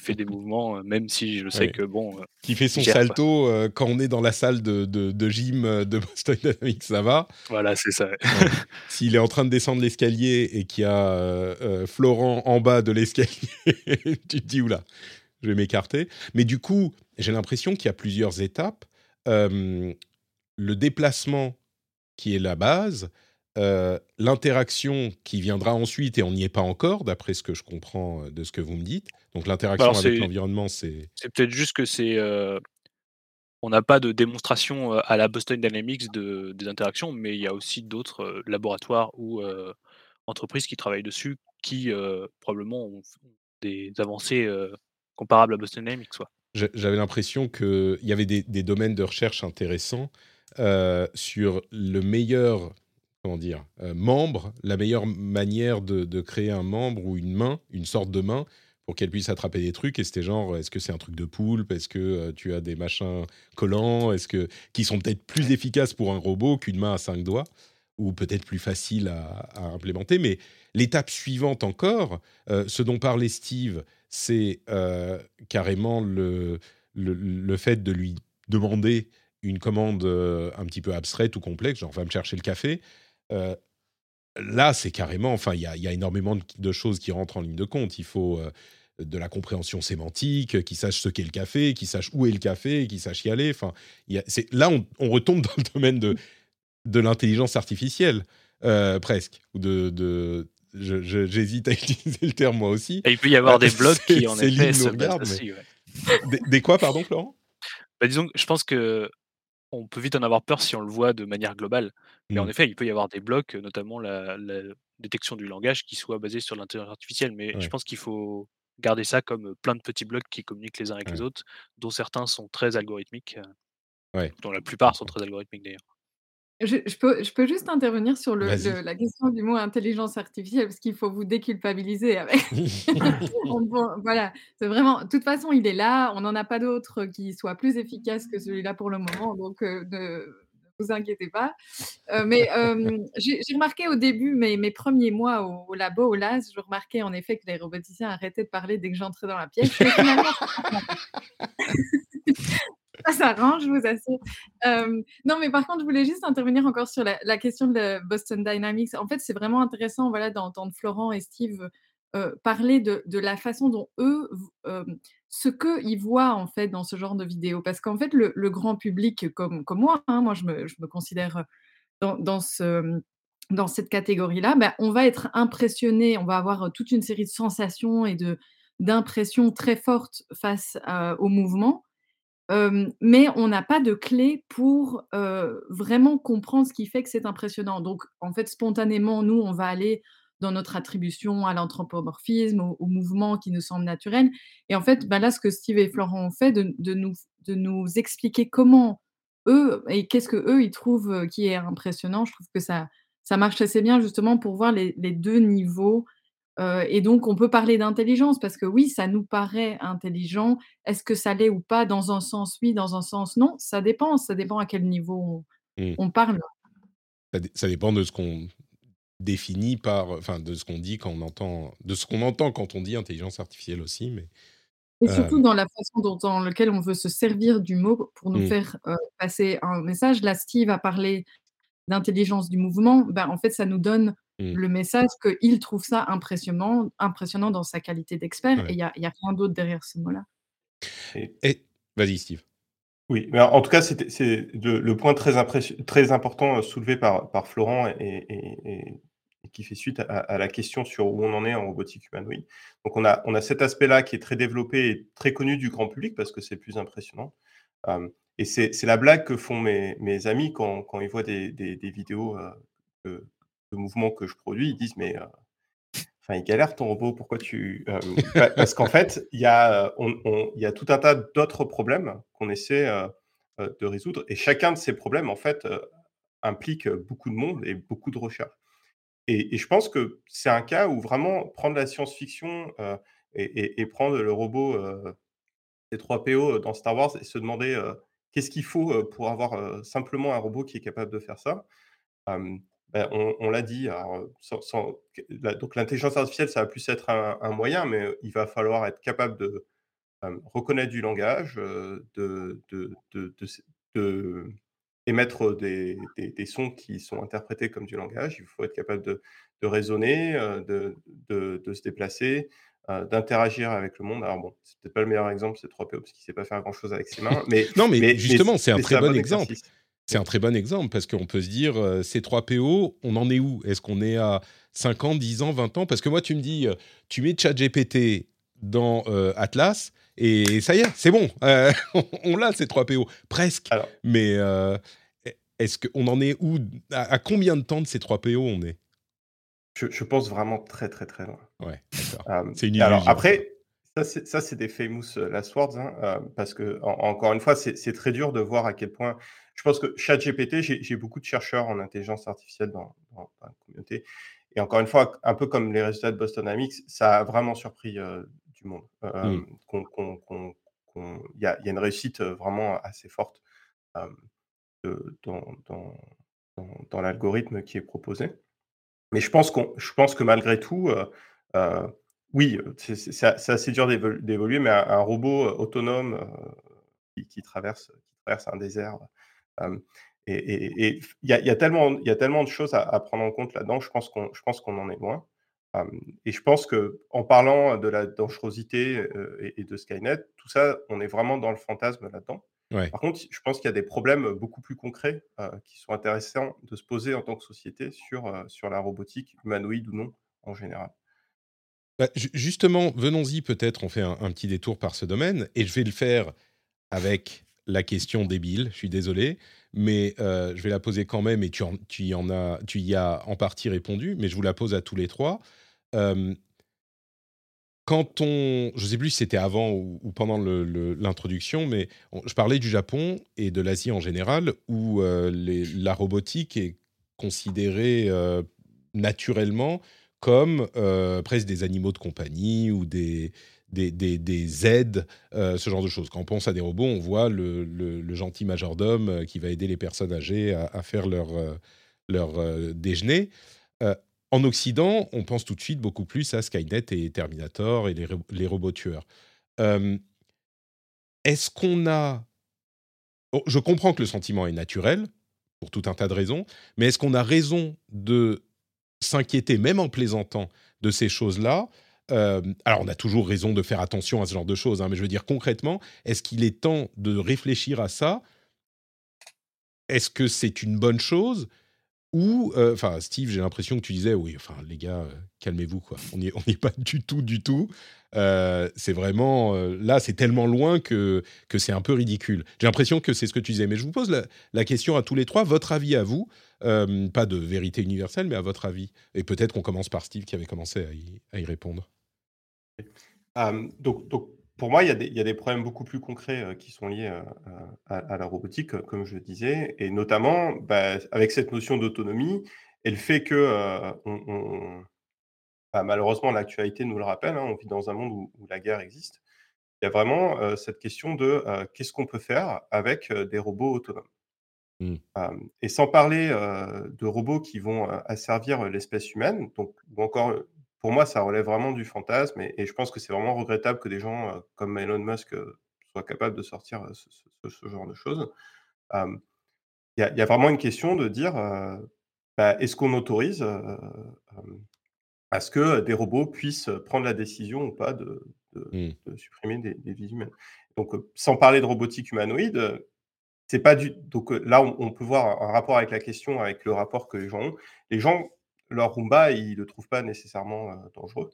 fait des *laughs* mouvements, même si je sais que bon. qui fait son salto quand on est dans la salle de, de, gym de Boston Dynamics, ça va. Voilà, c'est ça. *laughs* S'il est en train de descendre l'escalier et qu'il y a Florent en bas de l'escalier, *laughs* tu te dis oula, je vais m'écarter. Mais du coup, j'ai l'impression qu'il y a plusieurs étapes le déplacement qui est la base, l'interaction qui viendra ensuite, et on n'y est pas encore, d'après ce que je comprends de ce que vous me dites. Donc l'interaction avec l'environnement, c'est... C'est peut-être juste que c'est... On n'a pas de démonstration à la Boston Dynamics de, des interactions, mais il y a aussi d'autres laboratoires ou entreprises qui travaillent dessus qui probablement ont des avancées comparables à Boston Dynamics. J'avais l'impression qu'il y avait des, domaines de recherche intéressants euh, sur le meilleur comment dire, euh, membre, la meilleure manière de, créer un membre ou une main, une sorte de main, pour qu'elle puisse attraper des trucs. Et c'était genre, est-ce que c'est un truc de poulpe? Est-ce que euh, tu as des machins collants? Est-ce que qui sont peut-être plus efficaces pour un robot qu'une main à cinq doigts? Ou peut-être plus facile à, à implémenter. Mais l'étape suivante encore, ce dont parlait Steve, c'est euh, carrément le, le, fait de lui demander une commande euh, un petit peu abstraite ou complexe, genre va me chercher le café. Euh, là, c'est carrément, enfin, il y, y a, énormément de, choses qui rentrent en ligne de compte. Il faut de la compréhension sémantique, qui sache ce qu'est le café, qui sache où est le café, qui sache y aller. Enfin, là, on, on, retombe *laughs* dans le domaine de, de l'intelligence artificielle, presque, ou de, de, j'hésite à *laughs* utiliser le terme moi aussi. Et il peut y avoir des blogs qui en effet se regarde, des, quoi, pardon, Florent? Bah, Disons, je pense que on peut vite en avoir peur si on le voit de manière globale. Mais en mmh. effet, il peut y avoir des blocs, notamment la, détection du langage, qui soit basée sur l'intelligence artificielle. Mais je pense qu'il faut garder ça comme plein de petits blocs qui communiquent les uns avec les autres, dont certains sont très algorithmiques, dont la plupart sont très algorithmiques d'ailleurs. Je, peux, je peux juste intervenir sur le, la question du mot intelligence artificielle parce qu'il faut vous déculpabiliser avec. *laughs* *laughs* voilà, c'est vraiment. De toute façon, il est là. On n'en a pas d'autre qui soit plus efficace que celui-là pour le moment. Donc, euh, ne vous inquiétez pas. Euh, mais euh, j'ai remarqué au début, mes, mes premiers mois au, labo, au LAS, je remarquais en effet que les roboticiens arrêtaient de parler dès que j'entrais dans la pièce. *laughs* ça s'arrange, je vous assure. non, mais par contre, je voulais juste intervenir encore sur la, question de Boston Dynamics. En fait, c'est vraiment intéressant voilà, d'entendre Florent et Steve parler de, la façon dont eux, ce qu'ils voient en fait dans ce genre de vidéos. Parce qu'en fait, le, grand public comme, moi, hein, moi je me, je me, considère dans, ce, dans cette catégorie-là, ben, on va être impressionné, on va avoir toute une série de sensations et d'impressions très fortes face au mouvement mais on n'a pas de clé pour vraiment comprendre ce qui fait que c'est impressionnant. Donc, en fait, spontanément, nous, on va aller dans notre attribution à l'anthropomorphisme, au, mouvement qui nous semble naturel. Et en fait, bah, là, ce que Steve et Florent ont fait, de, nous, de nous expliquer comment eux, et qu'est-ce que eux, ils trouvent qui est impressionnant, je trouve que ça, ça marche assez bien justement pour voir les deux niveaux Heu et donc on peut parler d'intelligence parce que oui, ça nous paraît intelligent. Est-ce que ça l'est ou pas? Dans un sens, oui, dans un sens, non. Ça dépend, ça dépend à quel niveau Mmh. on on parle. Ça dé ça dépend de ce qu'on définit par enfin, de ce qu'on dit quand on entend de ce qu'on entend quand on dit intelligence artificielle aussi, mais Et surtout hem, dans la façon dont dans lequel on veut se servir du mot pour nous mmh, faire, heu, passer un message. Là, Steve a parlé d'intelligence du mouvement. Ben, en fait, ça nous donne mmh, le message qu'il trouve ça impressionnant impressionnant dans sa qualité d'expert et il y a a rien d'autre derrière ce mot-là. Et et vas-y Steve. oui, mais en tout cas, c'est le point très important, heu, soulevé par par Florent et et et et qui fait suite à à la question sur où on en est en robotique humanoïde. Donc on a on a cet aspect-là qui est très développé et très connu du grand public parce que c'est le plus impressionnant. Hem et c'est la blague que font mes mes amis quand quand ils voient des des des vidéos, de mouvements que je produis. Ils disent: «Mais, heu, enfin, il galère ton robot, pourquoi tu» pa parce qu'en fait, il y a, il y a tout un tas d'autres problèmes qu'on essaie, de résoudre et chacun de ces problèmes, en fait, implique, beaucoup de monde et beaucoup de recherche et je pense que c'est un cas où vraiment prendre la science-fiction, et prendre le robot, heu, C3PO dans Star Wars et se demander, qu'est-ce qu'il faut, pour avoir, simplement un robot qui est capable de faire ça? Bah, on on l'a dit, alors, heu, sans sans que la donc l'intelligence artificielle, ça va plus être un un moyen, mais, heu, il va falloir être capable de, reconnaître du langage, heu, de de de de s de émettre, des des des sons qui sont interprétés comme du langage. Il faut être capable de raisonner, de se déplacer, d'interagir avec le monde. Alors bon, c'est peut-être pas le meilleur exemple, c'est 3PO, parce qu'il sait pas faire grand-chose avec ses mains, *laughs* mais Non, mais justement, c'est un très bon bon exemple. exercice. C'est un très bon exemple parce qu'on peut se dire, heu, C3PO, on en est où? Est-ce qu'on est à 5 ans, 10 ans, 20 ans? Parce que moi, tu me dis, heu, tu mets ChatGPT dans, heu, Atlas et ça y est, c'est bon, *laughs* on on l'a C3PO, presque. Alors Mais, heu, est est-ce qu'on en est où? À à combien de temps de C3PO on est? Je je pense vraiment très, très, très loin. Ouais, C'est une alors illusion ça. après, ça c'est des famous, heu, last words, hein, parce que en encore une fois, c'est très dur de voir à quel point je pense que ChatGPT, j'ai beaucoup de chercheurs en intelligence artificielle dans dans dans la communauté et encore une fois, un peu comme les résultats de Boston Dynamics, ça a vraiment surpris, heu, du monde. Mmh. Hem, qu'on qu'on qu'on qu'on il y a il y a une réussite, heu, vraiment assez forte, de dans dans dans dans l'algorithme qui est proposé. Mais je pense qu'on je pense que malgré tout, oui, c'est c'est assez dur d'évol d'évoluer, mais un un robot, autonome, qui qui traverse qui traverse un désert, et il y a il y a tellement il y a tellement de choses à à prendre en compte là-dedans. Je pense qu'on je pense qu'on en est loin, et je pense qu'en parlant de la dangerosité, et et de Skynet, tout ça, on est vraiment dans le fantasme là-dedans. Ouais. Par contre, je pense qu'il y a des problèmes, beaucoup plus concrets, qui sont intéressants de se poser en tant que société sur, sur la robotique, humanoïde ou non, en général. Bah, ju justement, venons-y peut-être, on fait un un petit détour par ce domaine et je vais le faire avec la question débile, je suis désolé, mais heu, je vais la poser quand même et tu y en as tu y as en partie répondu, mais je vous la pose à tous les 3. Hem, quand on je sais plus si c'était avant ou pendant l'introduction, mais je parlais du Japon et de l'Asie en général où, les la robotique est considérée, naturellement comme, presque des animaux de compagnie ou des des des des aides, heu, ce genre de choses. Quand on pense à des robots, on voit le le gentil majordome, heu, qui va aider les personnes âgées à faire leur, heu, leur, déjeuner. En Occident, on pense tout de suite beaucoup plus à Skynet et Terminator et les les robots tueurs. Est-ce qu'on a je comprends que le sentiment est naturel, pour tout un tas de raisons, mais est-ce qu'on a raison de s'inquiéter, même en plaisantant, de ces choses-là? Hem, alors on a toujours raison de faire attention à ce genre de choses, hein, mais je veux dire concrètement, est-ce qu'il est temps de réfléchir à ça? Est-ce que c'est une bonne chose? Ou, heu, enfin Steve, j'ai l'impression que tu disais: «Oui, enfin les gars, heu, calmez-vous quoi». On n'y on est pas du tout, du tout. C'est vraiment, là, c'est tellement loin que que c'est un peu ridicule. J'ai l'impression que c'est ce que tu disais, mais je vous pose la question à tous les 3, votre avis à vous, pas de vérité universelle, mais à votre avis et peut-être qu'on commence par Steve qui avait commencé à y répondre. Hem, donc donc pour moi, il y a des il y a des problèmes beaucoup plus concrets, heu, qui sont liés, heu, à à la robotique, comme je le disais et notamment, bah, avec cette notion d'autonomie et le fait que, heu, on on bah, malheureusement, l'actualité nous le rappelle, hein, on vit dans un monde où, la guerre existe. Il y a vraiment cette question de qu'est-ce qu'on peut faire avec des robots autonomes? Mmh. et sans parler de robots qui vont asservir l'espèce humaine, donc, ou encore, pour moi, ça relève vraiment du fantasme, et, je pense que c'est vraiment regrettable que des gens comme Elon Musk soient capables de sortir ce, genre de choses. Il y, a vraiment une question de dire, bah, est-ce qu'on autorise à ce que des robots puissent prendre la décision ou pas de, mmh. supprimer des, des, vies humaines? Donc, sans parler de robotique humanoïde, c'est pas du donc là, on, peut voir un rapport avec la question, avec le rapport que les gens ont. Les gens, leur Roomba, ils le trouvent pas nécessairement dangereux,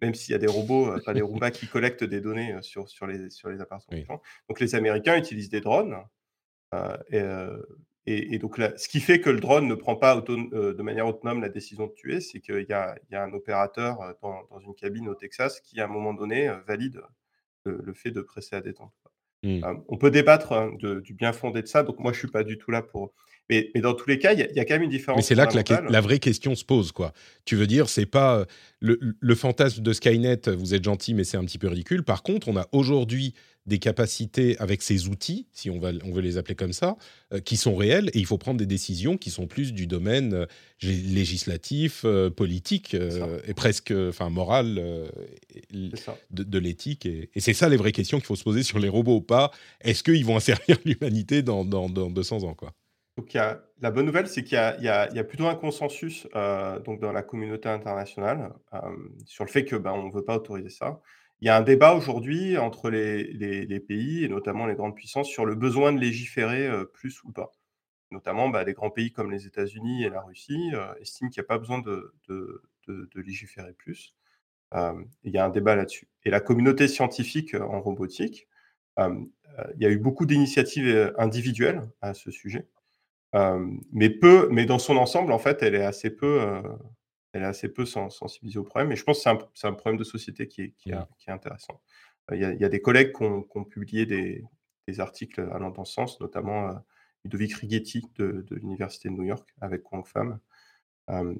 même s'il y a des robots, pas des Roomba qui collectent des données sur, sur les, sur les appartements. Donc les Américains utilisent des drones. et, et, donc là, ce qui fait que le drone ne prend pas de manière autonome la décision de tuer, c'est qu'il y, a un opérateur dans, dans, une cabine au Texas qui, à un moment donné, valide le, fait de presser à détente. Mmh. on peut débattre hein, du bien fondé de ça, donc moi je suis pas du tout là pour. Mais, dans tous les cas, il y, a quand même une différence. Mais c'est là que la, vraie question se pose, quoi. Tu veux dire, c'est pas le, le, fantasme de Skynet. Vous êtes gentil, mais c'est un petit peu ridicule. Par contre, on a aujourd'hui des capacités avec ces outils, si on, va, on veut les appeler comme ça, euh, qui sont réelles et il faut prendre des décisions qui sont plus du domaine euh, législatif, euh, politique et presque enfin moral de, de l'éthique. Et, c'est ça les vraies questions qu'il faut se poser sur les robots ou pas. Est-ce qu'ils vont *laughs* servir l'humanité dans, dans, dans, 200 ans quoi donc, la bonne nouvelle, c'est qu'il y, a plutôt un consensus donc dans la communauté internationale sur le fait que ben, on ne veut pas autoriser ça. Il y a un débat aujourd'hui entre les, pays, et notamment les grandes puissances, sur le besoin de légiférer plus ou pas. Notamment, bah, des grands pays comme les États-Unis et la Russie estiment qu'il n'y a pas besoin de, légiférer plus. il y a un débat là-dessus. Et la communauté scientifique en robotique, il y a eu beaucoup d'initiatives individuelles à ce sujet, mais peu, mais dans son ensemble, en fait, elle est assez peu elle est assez peu sensibilisée au problème. Et je pense que c'est un, problème de société qui est, qui est, intéressant. Il y, a, des collègues qui ont, publié des, articles allant dans ce sens, notamment Ludovic Righetti de, l'Université de New York avec Kwang Pham, euh,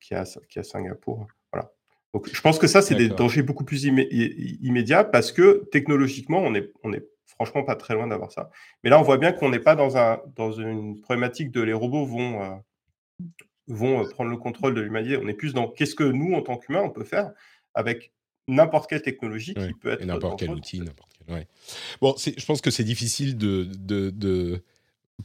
qui, est à, Singapour. Voilà. Donc, je pense que ça, c'est des dangers beaucoup plus immédiats parce que technologiquement, on est, on est franchement pas très loin d'avoir ça. Mais là, on voit bien qu'on n'est pas dans, un, dans une problématique de les robots vont, euh, vont euh, prendre le contrôle de l'humanité. On est plus dans qu'est-ce que nous, en tant qu'humains, on peut faire avec n'importe quelle technologie qui peut être. N'importe quel outil, n'importe quel. Ouais. Bon, je pense que c'est difficile de, de, de,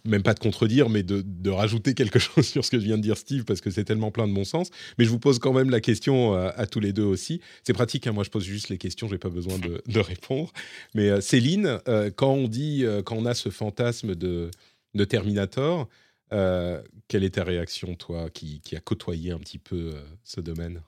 même pas de contredire, mais de, de, rajouter quelque *laughs* chose sur ce que je viens de dire, Steve, parce que c'est tellement plein de bon sens. Mais je vous pose quand même la question euh, à, tous les deux aussi. C'est pratique, hein, moi je pose juste les questions, je n'ai pas besoin de, de, répondre. Mais euh, Céline, quand on dit, quand on a ce fantasme de, de Terminator, euh, quelle est ta réaction, toi, qui, qui a côtoyé un petit peu euh, ce domaine?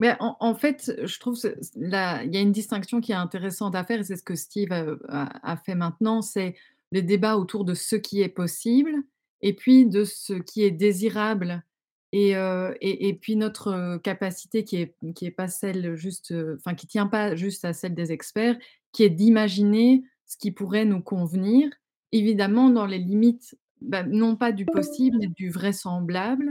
En, fait, je trouve qu'il y a une distinction qui est intéressante à faire, et c'est ce que Steve a, fait maintenant, c'est les débats autour de ce qui est possible, et puis de ce qui est désirable, et, et, puis notre capacité qui est, qui est pas celle juste, enfin qui tient pas juste à celle des experts, qui est d'imaginer ce qui pourrait nous convenir, Évidemment, dans les limites, bah, non pas du possible, mais du vraisemblable,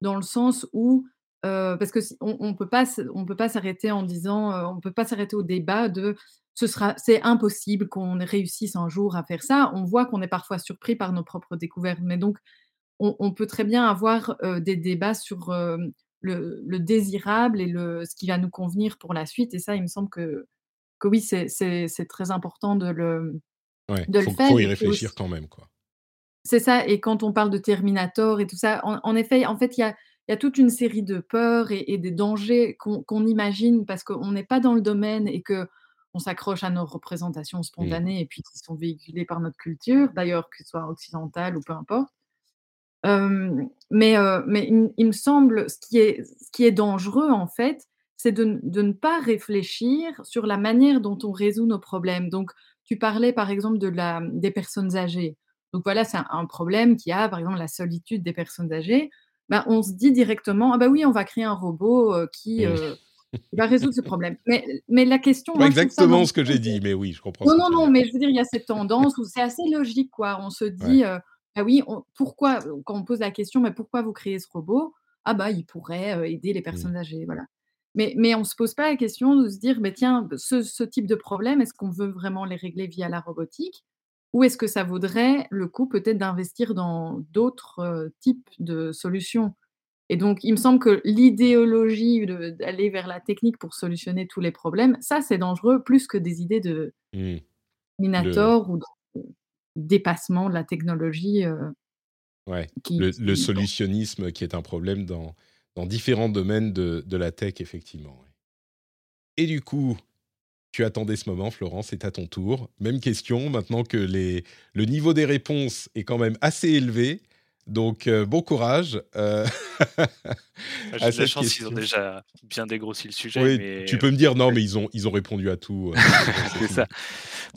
dans le sens où, parce que on peut pas peut pas s'arrêter en disant, on peut pas s'arrêter au débat de ce sera c'est impossible qu'on réussisse un jour à faire ça. On voit qu'on est parfois surpris par nos propres découvertes, mais donc on, peut très bien avoir des débats sur le, désirable et le, ce qui va nous convenir pour la suite. Et ça, il me semble que, que oui, c'est très important de le, de faut, le faire. faut y réfléchir quand même, quoi. C'est ça, et quand on parle de Terminator et tout ça, en, effet, en fait, il y a, y a, toute une série de peurs et, des dangers qu'on imagine parce qu'on n'est pas dans le domaine et que on s'accroche à nos représentations spontanées et puis qui sont véhiculées par notre culture, d'ailleurs, que ce soit occidentale ou peu importe. mais mais il, me semble, ce qui est, ce qui est dangereux, en fait, c'est de, de, ne pas réfléchir sur la manière dont on résout nos problèmes. Donc, tu parlais par exemple de la, des personnes âgées. Donc voilà, c'est un, problème qui a, par exemple, la solitude des personnes âgées. Ben, on se dit directement, ah bah oui, on va créer un robot euh, qui, euh, va résoudre ce problème. Mais, mais la question... Pas exactement ce que j'ai dit, mais oui, je comprends. Non, non, non, mais je veux dire, il y a cette tendance où c'est assez logique, quoi. On se dit, euh, ah oui, pourquoi, quand on pose la question, mais pourquoi vous créez ce robot? Ah bah, il pourrait, aider les Mmh. personnes âgées, voilà. Mais mais on se pose pas la question de se dire: «Beh, tiens, ce ce type de problème, est-ce qu'on veut vraiment les régler via la robotique? Ou est-ce que ça vaudrait le coup peut-être d'investir dans d'autres, types de solutions?» et donc il me semble que l'idéologie d'aller vers la technique pour solutionner tous les problèmes, ça, c'est dangereux plus que des idées de Mmh. Le minator ou de dépassement de la technologie, ouais, qui le le qui bon. solutionnisme qui est un problème dans dans différents domaines de de la tech, effectivement. Et du coup, tu attendais ce moment, Florence, c'est à ton tour. Même question, maintenant que les le niveau des réponses est quand même assez élevé, donc heu, bon courage, heu, Ah, *laughs* j'ai de la chance, ils ont déjà bien dégrossi le sujet, Oui, mais tu peux me dire: «Non, mais ils ont ils ont répondu à tout, heu, *laughs* c'est ça. fini».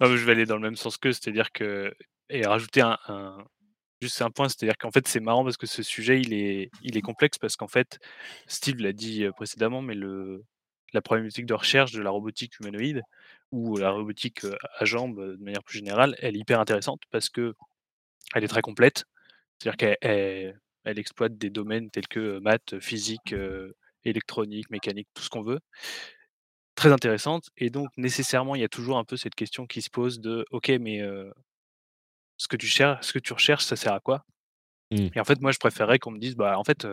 Non, mais je vais aller dans le même sens qu'eux, c'est-à-dire que et rajouter un un juste un point, c'est-à-dire qu'en fait, c'est marrant parce que ce sujet, il est il est complexe parce qu'en fait, Steve l'a dit, heu, précédemment, mais le la problématique de recherche de la robotique humanoïde ou la robotique, à jambes, de manière plus générale, elle est hyper intéressante parce qu'elle est très complète. C'est-à-dire qu'elle elle elle exploite des domaines tels que, maths, physique, électronique, mécanique, tout ce qu'on veut. Très intéressante et donc nécessairement, il y a toujours un peu cette question qui se pose de: «OK, mais ce que tu cher ce que tu recherches, ça sert à quoi?» Mmh. et en fait, moi, je préférerais qu'on me dise: «Bah, en fait,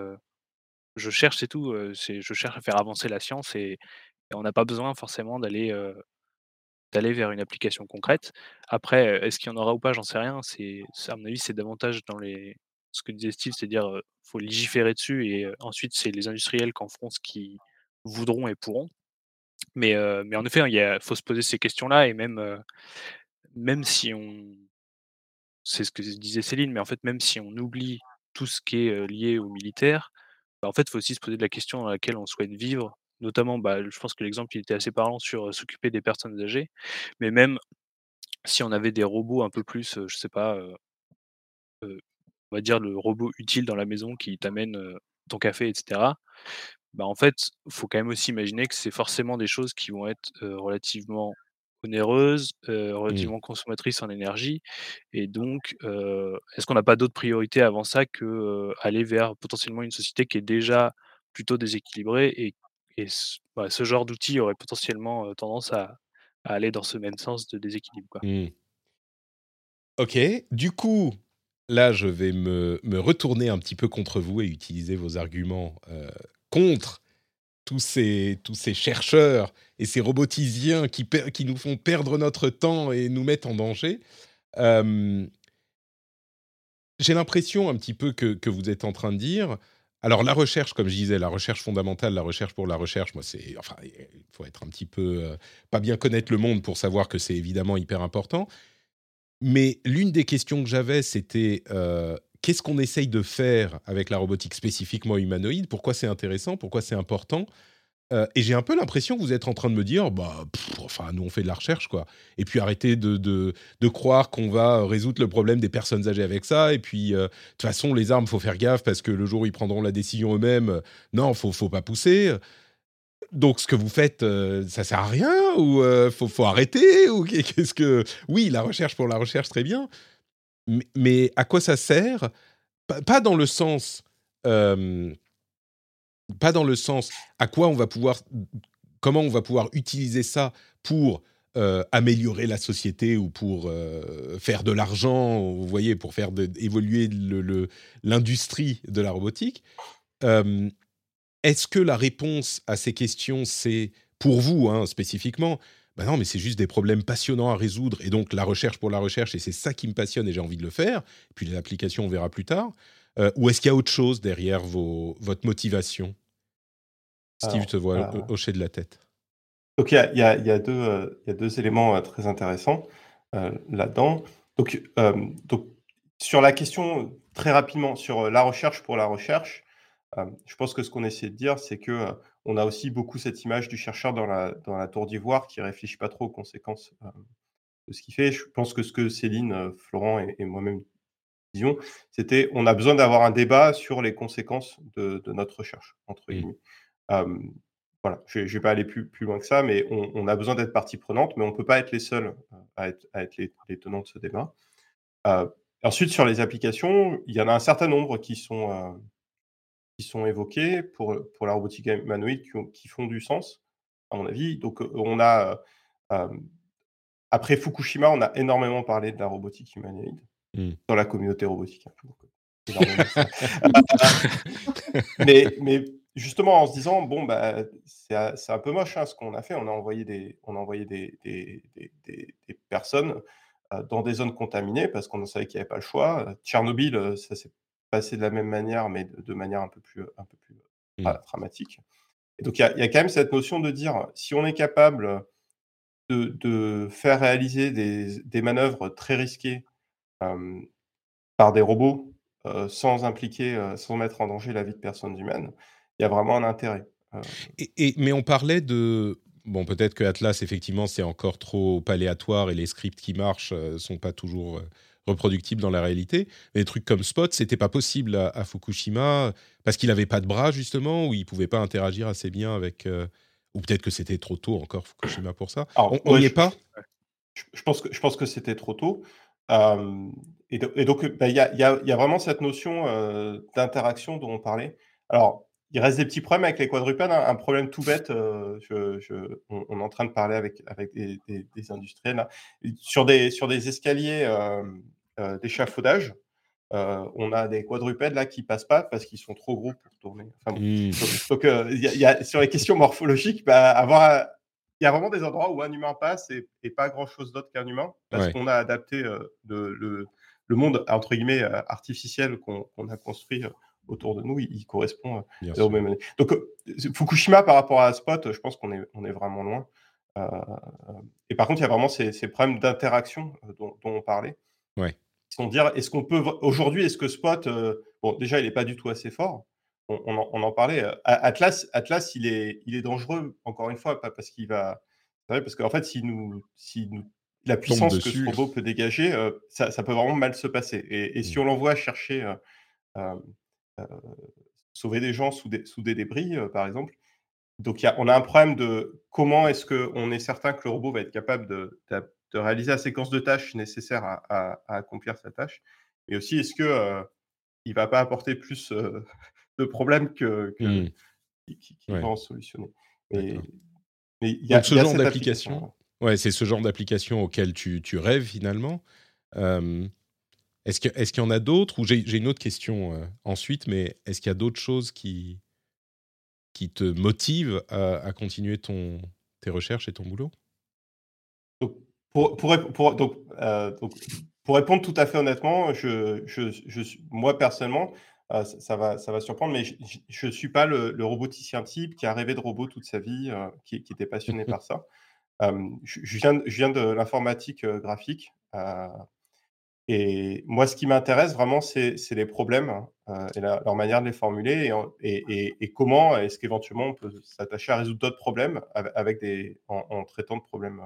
je cherche, c'est tout, je cherche à faire avancer la science et on n'a pas besoin forcément d'aller, vers une application concrète». Après, est-ce qu'il y en aura ou pas? J'en sais rien. C'est à mon avis, c'est davantage dans les ce que disait Steve, c'est-à-dire, heu, faut légiférer dessus et ensuite, c'est les industriels qui en feront ce qu'ils voudront et pourront. Mais mais en effet, hein, il faut se poser ces questions-là et même, même si on c'est ce que disait Céline, mais en fait, même si on oublie tout ce qui est, lié au militaire, bah, en fait, il faut aussi se poser la question dans laquelle on souhaite vivre. Notamment, bah, je pense que l'exemple, il était assez parlant sur, s'occuper des personnes âgées. Mais même si on avait des robots un peu plus, je sais pas, on va dire le robot utile dans la maison qui t'amène, ton café et cetera. Bah, en fait, faut quand même aussi imaginer que c'est forcément des choses qui vont être, relativement onéreuses, heu, Mmh. relativement consommatrices en énergie et donc est-ce qu'on n'a pas d'autres priorités avant ça que, aller vers potentiellement une société qui est déjà plutôt déséquilibrée et et ce bah, ce genre d'outil aurait potentiellement, tendance à à aller dans ce même sens de déséquilibre, quoi? Mmh. OK. Du coup, là, je vais me me retourner un petit peu contre vous et utiliser vos arguments, contre tous ces tous ces chercheurs et ces roboticiens qui qui nous font perdre notre temps et nous mettent en danger. Hem, j'ai l'impression un petit peu que que vous êtes en train de dire alors la recherche, comme je disais, la recherche fondamentale, la recherche pour la recherche, moi, c'est enfin, il faut être un petit peu, heu, pas bien connaître le monde pour savoir que c'est évidemment hyper important. Mais l'une des questions que j'avais, c'était, heu, qu'est-ce qu'on essaye de faire avec la robotique spécifiquement humanoïde? Pourquoi c'est intéressant? Pourquoi c'est important? Heu et j'ai un peu l'impression que vous êtes en train de me dire: «Bah, enfin, nous, on fait de la recherche, quoi et puis arrêtez de de de croire qu'on va résoudre le problème des personnes âgées avec ça et puis, heu, de toute façon, les armes, faut faire gaffe parce que le jour où ils prendront la décision eux-mêmes, heu, non, faut faut pas pousser, donc ce que vous faites, heu, ça sert à rien ou, faut faut arrêter ou qu'est qu'est-ce que oui, la recherche pour la recherche, très bien, mais à quoi ça sert? Pas dans le sens, pas dans le sens à quoi on va pouvoir comment on va pouvoir utiliser ça pour, heu, améliorer la société ou pour, heu, faire de l'argent, vous voyez? Pour faire évoluer l'industrie de la robotique. Est-ce que la réponse à ces questions, c'est pour vous, hein, spécifiquement: «Bah, non, mais c'est juste des problèmes passionnants à résoudre et donc la recherche pour la recherche et c'est ça qui me passionne et j'ai envie de le faire, puis les applications, on verra plus tard», heu, ou est-ce qu'il y a autre chose derrière vos votre motivation? Steve, je Alors, te vois ho hocher de la tête. donc il y a y a il y a 2, heu, il y a 2 éléments, heu, très intéressants, là-dedans. Donc, donc sur la question, très rapidement, sur, la recherche pour la recherche, je pense que ce qu'on essaie de dire, c'est que, on a aussi beaucoup cette image du chercheur dans la dans la tour d'ivoire qui réfléchit pas trop aux conséquences, heu, de ce qu'il fait. Je pense que ce que Céline, heu, Florent et et moi-même disions, c'était: «On a besoin d'avoir un débat sur les conséquences de de notre recherche», entre Mmh. guillemets. Voilà, je ne vais pas aller plus plus loin que ça, mais on on a besoin d'être partie prenante, mais on ne peut pas être les seuls, heu, à être à être les les tenants de ce débat. Ensuite sur les applications, il y en a un certain nombre qui sont, qui sont évoqués pour, pour la robotique humanoïde qui, font du sens, à mon avis. Donc, on a. après Fukushima, on a énormément parlé de la robotique humanoïde mmh. dans la communauté robotique. Hein, *laughs* mais, mais justement en se disant bon bah c'est un peu moche hein, ce qu'on a fait on a envoyé des on a envoyé des, des, des, des personnes dans des zones contaminées parce qu'on savait qu'il n'y avait pas le choix Tchernobyl ça s'est passé de la même manière mais de, manière un peu plus un peu plus mmh. dramatique et donc il y, a, y, a quand même cette notion de dire si on est capable de, de faire réaliser des, manœuvres très risquées par des robots sans impliquer sans mettre en danger la vie de personnes humaines il y a vraiment un intérêt. Et, mais on parlait de bon, peut-être que Atlas, effectivement, c'est encore trop aléatoire et les scripts qui marchent ne sont pas toujours reproductibles dans la réalité. Des trucs comme Spot, c'était pas possible à, Fukushima parce qu'il n'avait pas de bras, justement, ou il pouvait pas interagir assez bien avec. ou peut-être que c'était trop tôt encore Fukushima pour ça. on n'y est pas? je, pense que, je pense que c'était trop tôt. et, donc, bah, il y, a, vraiment cette notion d'interaction dont on parlait. Alors, il reste des petits problèmes avec les quadrupèdes. Hein. Un problème tout bête, euh, on, est en train de parler avec, avec des, industriels. Sur, des, sur des escaliers euh, euh, d'échafaudage, on a des quadrupèdes là qui passent pas parce qu'ils sont trop gros pour tourner. Mmh. Donc, y a, sur les questions morphologiques, bah, avoir, il y a vraiment des endroits où un humain passe et, pas grand chose d'autre qu'un humain parce qu'on a adapté le, le, monde entre guillemets artificiel qu'on a construit autour de nous, il, correspond euh, au même. Donc, euh, Fukushima, par rapport à Spot, je pense qu'on est, on est vraiment loin. Euh, et par contre, il y a vraiment ces, problèmes d'interaction dont, on parlait. Ouais. dire, est-ce qu'on peut aujourd'hui, est-ce que Spot, bon, déjà, il n'est pas du tout assez fort. On, en, parlait. Atlas, Atlas, il est, il est dangereux. Encore une fois, pas parce qu'il va, parce qu'en fait, si nous, si nous, la puissance que ce robot peut dégager, ça, peut vraiment mal se passer. Et, si mmh. on l'envoie chercher sauver des gens sous des, sous des débris, par exemple. Donc, y a, on a un problème de comment est-ce qu'on est certain que le robot va être capable de, de, réaliser la séquence de tâches nécessaires à, accomplir sa tâche. Mais aussi, est-ce que il va pas apporter plus *laughs* de problèmes que, que mmh. qui, va en solutionner. mais il y a, ce genre d'application. Ouais, c'est ce genre d'application auquel tu, tu, rêves finalement. Est-ce qu'il est y en a d'autres Ou j'ai une autre question euh, ensuite, mais est-ce qu'il y a d'autres choses qui, qui te motivent à, continuer ton, tes recherches et ton boulot? Pour, pour, donc, euh, donc, pour, répondre tout à fait honnêtement, je, je, je moi personnellement, euh, ça, va, ça va surprendre, mais je ne suis pas le, roboticien type qui a rêvé de robot toute sa vie, qui, qui, était passionné *laughs* par ça. Je, viens, je, viens, de l'informatique graphique. Et moi, ce qui m'intéresse vraiment, c'est les problèmes euh, et leur manière de les formuler et, comment est-ce qu'éventuellement on peut s'attacher à résoudre d'autres problèmes avec des, en, traitant de problèmes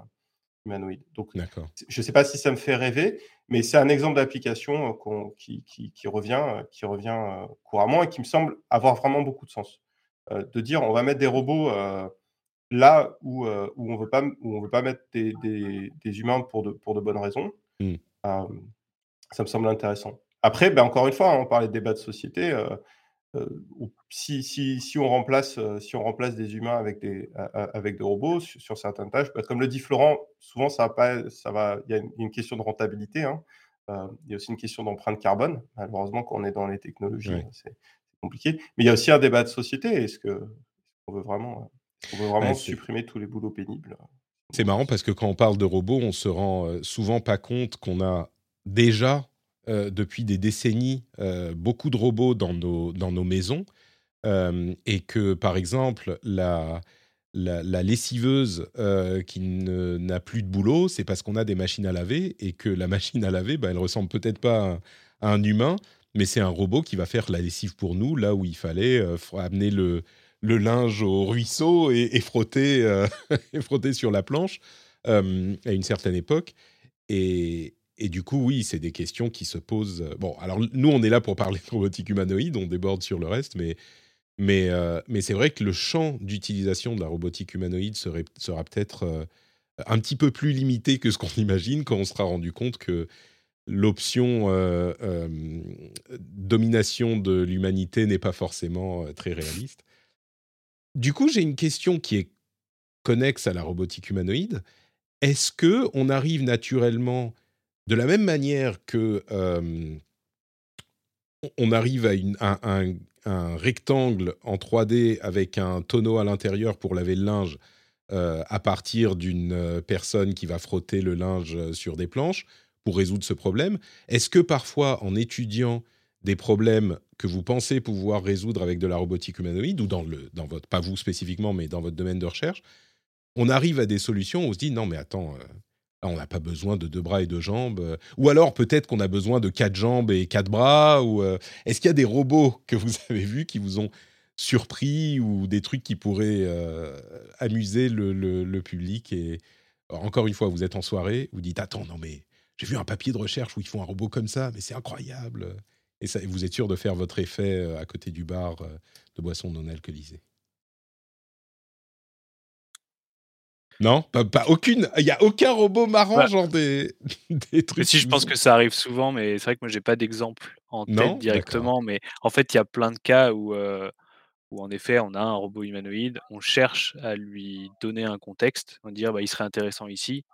humanoïdes. Donc, je ne sais pas si ça me fait rêver, mais c'est un exemple d'application euh, qui, qui, revient, qui revient euh, couramment et qui me semble avoir vraiment beaucoup de sens. de dire on va mettre des robots là où, où on ne veut pas, mettre des, des, humains pour de, pour de bonnes raisons. Mmh ça me semble intéressant. Après, ben, encore une fois, hein, on parlait de débat de société. Euh, euh, si, si, si, on remplace, euh, si on remplace des humains avec des, avec des robots sur, certaines tâches, ben, comme le dit Florent, souvent ça va pas, ça va, il y a une, question de rentabilité. Hein. il y a aussi une question d'empreinte carbone. Malheureusement, quand on est dans les technologies, c'est compliqué. Mais il y a aussi un débat de société. Est-ce qu'on veut vraiment, on veut vraiment supprimer tous les boulots pénibles? C'est marrant parce que quand on parle de robots, on se rend souvent pas compte qu'on a déjà, euh, depuis des décennies, euh, beaucoup de robots dans nos, dans nos maisons euh, et que, par exemple, la, la, lessiveuse qui n'a plus de boulot, c'est parce qu'on a des machines à laver et que la *laughs* machine à laver, bah, elle ressemble peut-être pas à, un humain, mais c'est un robot qui va faire la lessive pour nous, là où il fallait amener le, le linge au ruisseau et, frotter, *laughs* et frotter sur la planche à une certaine époque. Et, et du coup, oui, c'est des questions qui se posent. Euh, bon, alors nous, on est là pour parler de robotique humanoïde, on déborde sur le reste, mais, mais, euh, mais c'est vrai que le champ d'utilisation de la robotique humanoïde sera peut-être euh, un petit peu plus limité que ce qu'on *laughs* imagine quand on sera rendu compte que l'option domination de l'humanité n'est pas forcément très réaliste. Du coup, j'ai une question qui est connexe à la robotique humanoïde. Est-ce que on arrive naturellement, de la même manière que on arrive à, un, rectangle en 3D avec un tonneau à l'intérieur pour laver le linge à partir d'une personne qui va frotter le linge sur des planches pour résoudre ce problème. Est-ce que parfois, en étudiant des problèmes que vous pensez pouvoir résoudre avec de la robotique humanoïde ou dans le dans votre pas vous spécifiquement mais dans votre domaine de recherche, on arrive à des solutions où on se dit non mais attends euh, on n'a pas besoin de deux bras et deux jambes euh, ou alors peut-être qu'on a besoin de quatre jambes et quatre bras ou euh, est-ce qu'il y a des robots *laughs* que vous avez vus qui vous ont surpris ou des trucs qui pourraient amuser le, public et encore une fois vous êtes en soirée vous dites attends non mais j'ai vu un papier de recherche où ils font un robot comme ça mais c'est incroyable et, ça, vous êtes sûr de faire votre effet euh, à côté du bar euh, de boissons non alcoolisées? Non, pas, aucune. Il y a aucun robot marrant, genre des, *laughs* des trucs. Mais si je pense que ça arrive souvent, mais c'est vrai que moi j'ai pas d'exemple en tête directement. Mais en fait, il y a plein de cas où, euh, où en effet on a un robot humanoïde, on cherche à lui donner un contexte, on dire bah, il serait intéressant ici.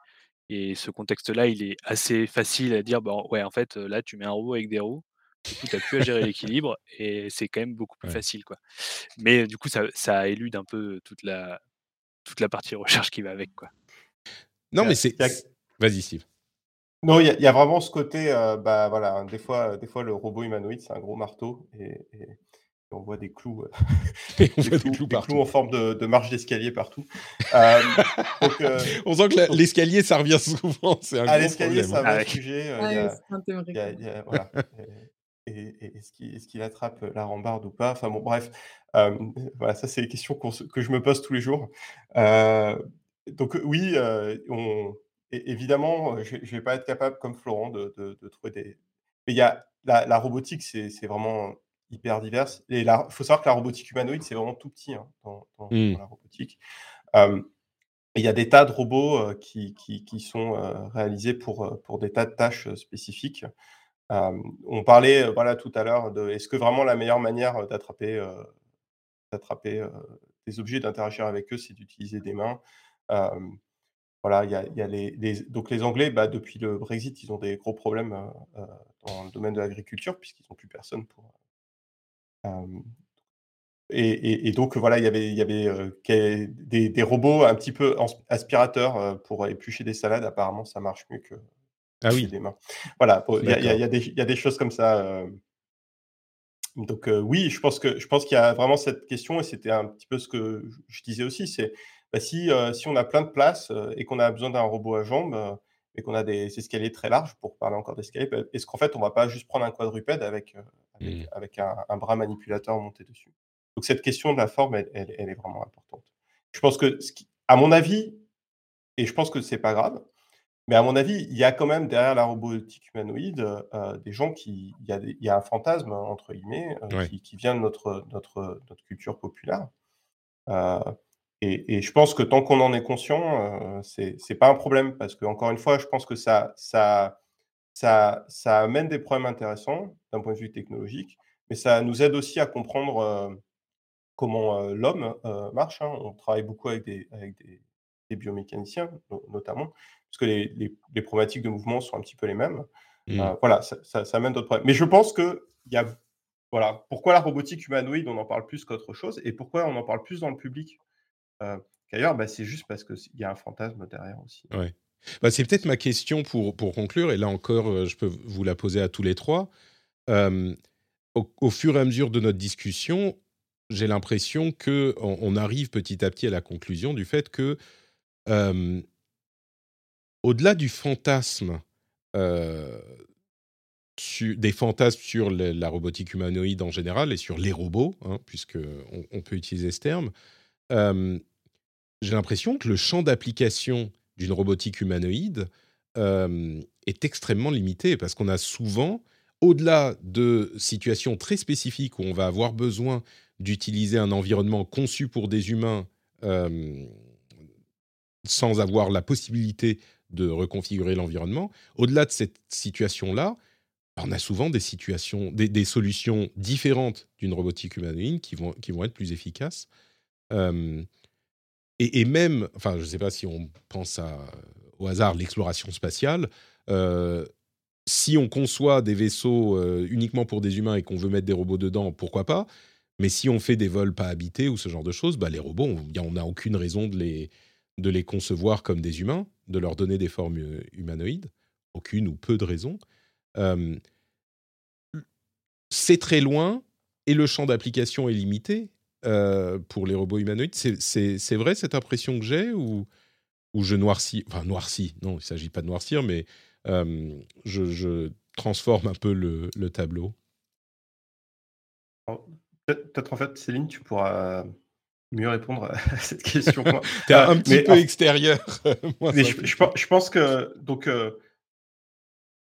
Et ce contexte-là, il est assez facile à dire bah, ouais, en fait, là tu mets un robot avec des roues, du coup, tu n'as plus à gérer l'équilibre et c'est quand même beaucoup plus facile. Quoi. Mais du coup, ça, ça élude un peu toute la, toute la partie recherche qui va avec. Quoi. Non, mais c'est. Vas-y, Steve. Non, il y, a vraiment ce côté, bah voilà, des fois, des fois le robot humanoïde, c'est un gros marteau et, on voit des clous, *laughs* des, clous, en forme de, marche d'escalier partout. *laughs* on sent que l'escalier, ça revient souvent. C'est un à l'escalier, c'est un vrai sujet. voilà *laughs* est-ce qu'il attrape la rambarde ou pas Enfin bon, bref, voilà, ça c'est les questions que je me pose tous les jours. donc oui, on, évidemment, je ne vais pas être capable, comme Florent, de, trouver des... Mais il y a la, robotique, c'est vraiment hyper diverse. Et il faut savoir que la robotique humanoïde, c'est vraiment tout petit hein, dans, mmh. la robotique. il y a des tas de robots qui, qui, sont réalisés pour, pour des tas de tâches spécifiques on parlait voilà, tout à l'heure de est-ce que vraiment la meilleure manière d'attraper d'attraper des objets, d'interagir avec eux, c'est d'utiliser des mains. voilà, il y a, les, donc les Anglais, bah, depuis le Brexit, ils ont des gros problèmes dans le domaine de l'agriculture puisqu'ils n'ont plus personne pour. Et, donc voilà, il y avait, il y avait des, des, robots un petit peu aspirateurs pour éplucher des salades. Apparemment, ça marche mieux que, ah oui. Des mains. Voilà, il y, y, y, a des choses comme ça. Donc oui, je pense que je pense qu'il y a vraiment cette question et c'était un petit peu ce que je disais aussi, c'est bah, si, si on a plein de place et qu'on a besoin d'un robot à jambes et qu'on a des escaliers très larges pour parler encore d'escaliers, bah, est-ce qu'en fait on va pas juste prendre un quadrupède avec avec, mmh. un, bras manipulateur monté dessus? Donc cette question de la forme, elle, elle, est vraiment importante. Je pense que, ce à mon avis, et je pense que c'est pas grave, mais à mon avis, il y a quand même derrière la robotique humanoïde euh, des gens qui. Il y, a il y, a un fantasme, entre guillemets, euh, qui, vient de notre, notre, notre culture populaire. Euh, et, et, je pense que tant qu'on en est conscient, c'est n'est pas un problème. Parce que, encore une fois, je pense que ça, ça, ça, ça amène des problèmes intéressants d'un point de vue technologique, mais ça nous aide aussi à comprendre comment l'homme marche. Hein. On travaille beaucoup avec des, avec des, des biomécaniciens, notamment parce que les, problématiques de mouvement sont un petit peu les mêmes. Mmh. Euh, voilà, ça, amène d'autres problèmes. Mais je pense que il y a, voilà, pourquoi la robotique humanoïde, on en parle plus qu'autre chose, et pourquoi on en parle plus dans le public euh, qu'ailleurs, bah, c'est juste parce qu'il y a un fantasme derrière aussi. Ouais. Bah, c'est peut-être ma question pour, pour conclure, et là encore, euh, je peux vous la poser à tous les trois. au, fur et à mesure de notre discussion, j'ai l'impression qu'on on arrive petit à petit à la conclusion du fait que au-delà du fantasme, euh, des fantasmes sur la robotique humanoïde en général et sur les robots, hein, puisqu'on on peut utiliser ce terme, euh, j'ai l'impression que le champ d'application d'une robotique humanoïde euh, est extrêmement limité parce qu'on a souvent, au-delà de situations très spécifiques où on va avoir besoin d'utiliser un environnement conçu pour des humains sans avoir la possibilité de reconfigurer l'environnement. Au-delà de cette situation-là, on a souvent des situations, des, solutions différentes d'une robotique humanoïde qui vont, qui vont être plus efficaces. Euh, et, même, enfin, je ne sais pas si on pense au hasard l'exploration spatiale. Euh, si on conçoit des vaisseaux euh, uniquement pour des humains et qu'on veut mettre des robots dedans, pourquoi pas? Mais si on fait des vols pas habités ou ce genre de choses, bah, les robots, on n'a aucune raison de les, de les concevoir comme des humains, de leur donner des formes humanoïdes. Aucune ou peu de raisons c'est très loin et le champ d'application est limité pour les robots humanoïdes. C'est vrai cette impression que j'ai ou, ou je noircis Enfin, noircis, non, il ne s'agit pas de noircir, mais je, transforme un peu le, tableau. Peut-être en fait, Céline, tu pourras mieux répondre à *laughs* cette question. *laughs* tu es un petit peu extérieur. je, pense que donc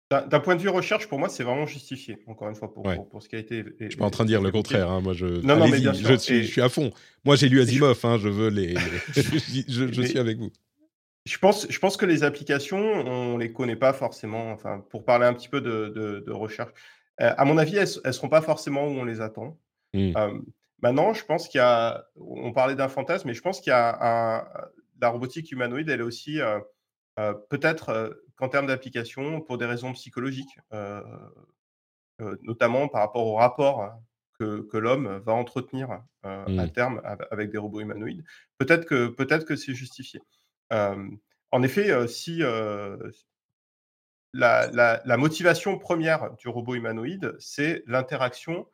d'un point de vue recherche, pour moi, c'est vraiment justifié, encore une fois, pour, pour, ce qui a été. Je suis pas en train de dire le contraire. Hein, moi, je, non, non, mais je, suis, je, suis, à fond. Moi, j'ai lu Asimov. Hein, je veux les. *laughs* je, suis avec vous. Je pense, je pense que les applications, on les connaît pas forcément. Enfin, pour parler un petit peu de, de, recherche, euh, à mon avis, elles, ne seront pas forcément où on les attend. Mmh. Euh, maintenant, je pense qu'il y a. On parlait d'un fantasme, mais je pense qu'il y a un, la robotique humanoïde, elle est aussi. Euh, euh, peut-être euh, qu'en termes d'application, pour des raisons psychologiques, euh, notamment par rapport au rapport que, l'homme va entretenir à mmh. terme avec des robots humanoïdes, peut-être que, peut que c'est justifié. en effet, si la, motivation première du robot humanoïde, c'est l'interaction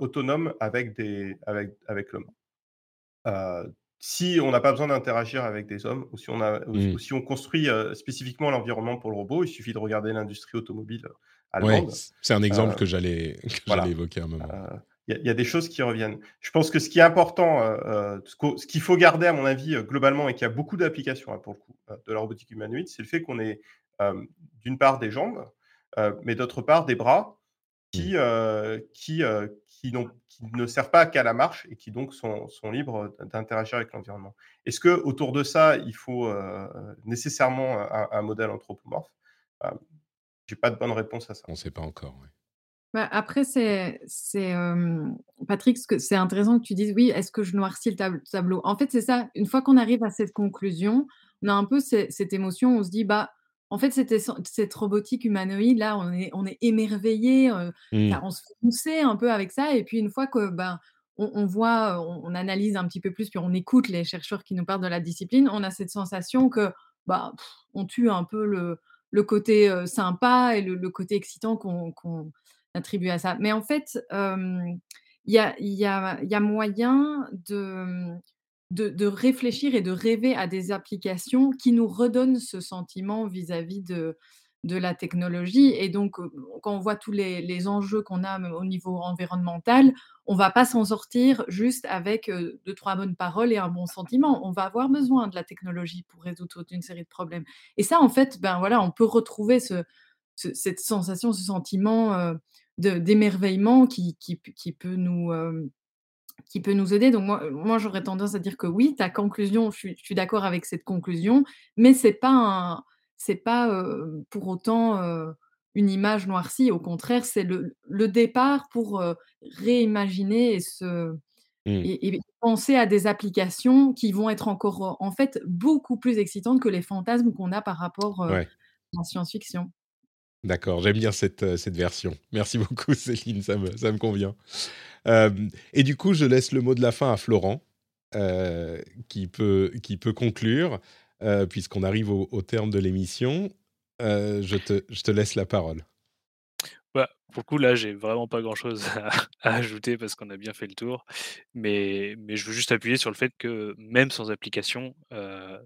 autonome avec, avec, avec l'homme si on n'a pas besoin d'interagir avec des hommes, ou si on, a, mmh. si on construit spécifiquement l'environnement pour le robot, il suffit de regarder l'industrie automobile allemande. c'est un exemple que *laughs* j'allais évoquer à un moment. Il y, a des choses qui reviennent. Je pense que ce qui est important, ce qu'il faut garder, à mon avis, globalement, et qu'il y a beaucoup d'applications hein, pour le coup de la robotique humanoïde, c'est le fait qu'on ait d'une part des jambes, mais d'autre part des bras qui, mmh. Qui, qui, ne servent pas qu'à la marche et qui donc sont, libres d'interagir avec l'environnement. Est-ce que autour de ça, il faut euh, nécessairement un, modèle anthropomorphe? Euh, Je n'ai pas de bonne réponse à ça. On ne sait pas encore. Bah, après, c'est, c'est Patrick, c'est intéressant que tu dises oui, est-ce que je noircis le tableau? En fait, c'est ça. Une fois qu'on arrive à cette conclusion, on a un peu cette émotion, on se dit bah en fait, c'était cette robotique humanoïde là, on est on est émerveillé, mmh. on se pousser un peu avec ça et puis une fois que, ben, on voit, on analyse un petit peu plus, puis on écoute les chercheurs qui nous parlent de la discipline, on a cette sensation que, bah, on tue un peu le le côté, sympa et le côté excitant qu'on attribue à ça. Mais en fait, il y a y a y a moyen de, de, réfléchir et de rêver à des applications qui nous redonnent ce sentiment vis-à-vis de, de la technologie. Et donc, quand on voit tous les, enjeux qu'on a au niveau environnemental, on va pas s'en sortir juste avec deux, trois bonnes paroles et un bon sentiment. On va avoir besoin de la technologie pour résoudre toute une série de problèmes. Et ça, en fait, ben voilà, on peut retrouver ce, cette sensation, ce sentiment d'émerveillement qui, qui, qui, peut nous, qui peut nous aider. Donc moi, moi j'aurais tendance à dire que oui, ta conclusion, je suis, d'accord avec cette conclusion, mais c'est pas c'est pas pour autant une image noircie. Au contraire, c'est le, le, départ pour réimaginer et se mmh. et, penser à des applications qui vont être encore en fait beaucoup plus excitantes que les fantasmes qu'on a par rapport à la science-fiction. D'accord, j'aime bien cette, cette version. Merci beaucoup *laughs* Céline, ça me, ça me convient. Euh, et du coup, je laisse le mot de la fin à Florent, euh, qui, peut, qui peut conclure, euh, puisqu'on arrive au, terme de l'émission. je, te, je te laisse la parole. Bah, pour le coup, là, j'ai vraiment pas grand-chose *laughs* à, ajouter parce qu'on a bien fait le tour. Mais, mais je veux juste appuyer sur le fait que même sans application,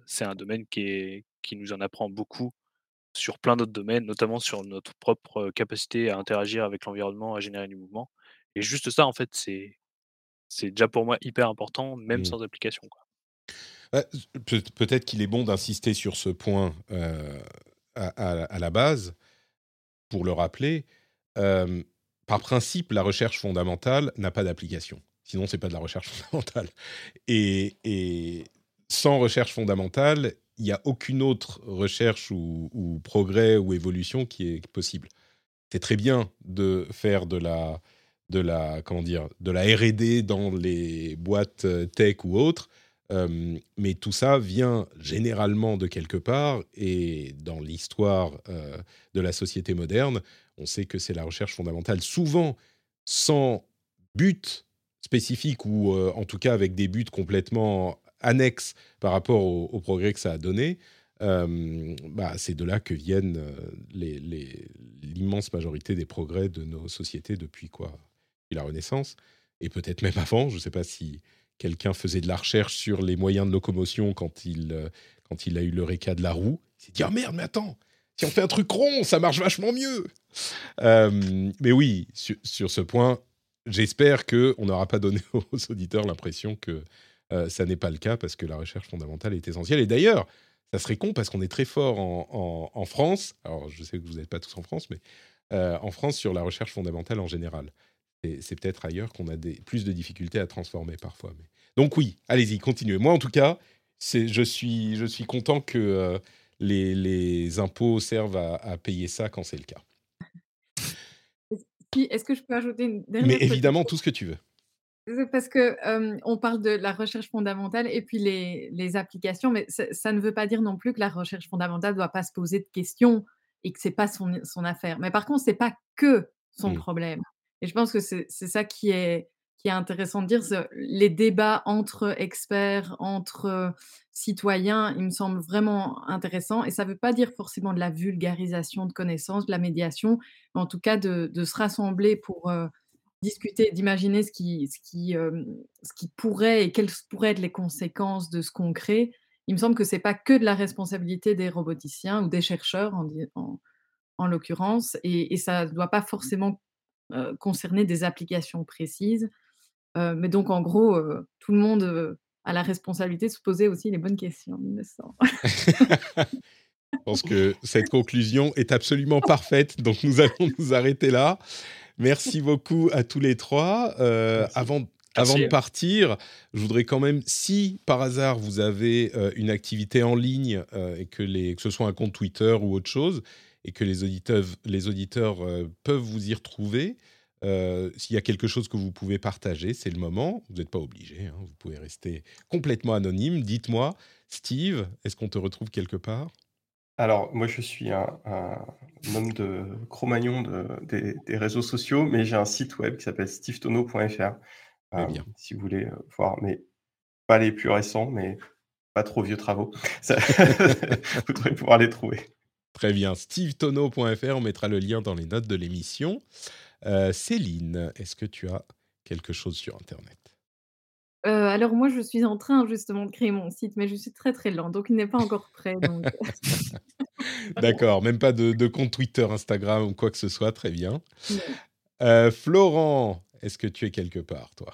c'est un domaine qui, est, qui nous en apprend beaucoup sur plein d'autres domaines, notamment sur notre propre capacité à interagir avec l'environnement, à générer du mouvement. Et juste ça, en fait, c'est c'est déjà pour moi hyper important, même mmh. sans application. Bah, peut-être qu'il est bon d'insister sur ce point à, la base, pour le rappeler. par principe, la recherche fondamentale n'a pas d'application. Sinon, c'est pas de la recherche *laughs* fondamentale. Et, et, sans recherche fondamentale, il n'y a aucune autre recherche ou, progrès ou évolution qui est possible. C'est très bien de faire de la, de la, comment dire, de la R&D dans les boîtes euh, tech ou autres, euh, mais tout ça vient généralement de quelque part et dans l'histoire euh, de la société moderne, on sait que c'est la recherche fondamentale, souvent sans but spécifique ou en tout cas avec des buts complètement annexes par rapport au, progrès que ça a donné. bah, c'est de là que viennent l'immense majorité des progrès de nos sociétés depuis quoi la Renaissance, et peut-être même avant. Je ne sais pas si quelqu'un faisait de la recherche sur les moyens de locomotion quand il, euh, quand il a eu le réca de la roue. Il s'est dit Ah merde, mais attends, si on fait un truc rond, ça marche vachement mieux. Euh, mais oui, sur, ce point, j'espère qu'on n'aura pas donné *laughs* aux auditeurs l'impression que euh, ça n'est pas le cas parce que la recherche fondamentale est essentielle. Et d'ailleurs, ça serait con parce qu'on est très fort en, en, France. Alors, je sais que vous n'êtes pas tous en France, mais en France sur la recherche fondamentale en général c'est peut-être ailleurs qu'on a des, plus de difficultés à transformer parfois. Mais... Donc oui, allez-y, continuez. Moi, en tout cas, je suis, je suis content que euh, les, les, impôts servent à, payer ça quand c'est le cas. Est-ce que je peux ajouter une dernière Mais évidemment, tout ce que tu veux. Parce que on parle de la recherche fondamentale et puis les, les applications, mais ça, ne veut pas dire non plus que la recherche fondamentale ne doit pas se poser de questions et que c'est pas son, son affaire. Mais par contre, c'est pas que son mmh. problème. Et je pense que c'est ça qui est, qui est intéressant de dire. Les débats entre experts, entre citoyens, ils me semblent vraiment intéressants. Et ça ne veut pas dire forcément de la vulgarisation de connaissances, de la médiation, mais en tout cas de, se rassembler pour discuter, d'imaginer ce qui, ce, qui, ce qui pourrait et quelles pourraient être les conséquences de ce qu'on crée. Il me semble que ce n'est pas que de la responsabilité des roboticiens ou des chercheurs en, en, l'occurrence, et, ça ne doit pas forcément concerner des applications précises. Mais donc, en gros, tout le monde a la responsabilité de se poser aussi les bonnes questions. *laughs* Je pense que cette conclusion est absolument parfaite, donc nous allons nous arrêter là. Merci beaucoup à tous les trois. avant, avant de partir, je voudrais quand même, si par hasard vous avez une activité en ligne et que, les, que ce soit un compte Twitter ou autre chose, et que les auditeurs, les auditeurs euh, peuvent vous y retrouver. Euh, s'il y a quelque chose que vous pouvez partager, c'est le moment. Vous n'êtes pas obligé, hein. vous pouvez rester complètement anonyme. Dites-moi, Steve, est-ce qu'on te retrouve quelque part? Alors, moi, je suis un, homme de Cro-Magnon des, réseaux sociaux, mais j'ai un site web qui s'appelle stevetono.fr. Euh, si vous voulez voir, mais pas les plus récents, mais pas trop vieux travaux. *laughs* *laughs* vous devrez pouvoir les trouver. Très bien. SteveTono.fr, on mettra le lien dans les notes de l'émission. Euh, Céline, est-ce que tu as quelque chose sur Internet? Euh, alors moi, je suis en train justement de créer mon site, mais je suis très très lent, donc il n'est pas encore prêt. *laughs* D'accord, même pas de, compte Twitter, Instagram ou quoi que ce soit, très bien. Euh, Florent, est-ce que tu es quelque part, toi?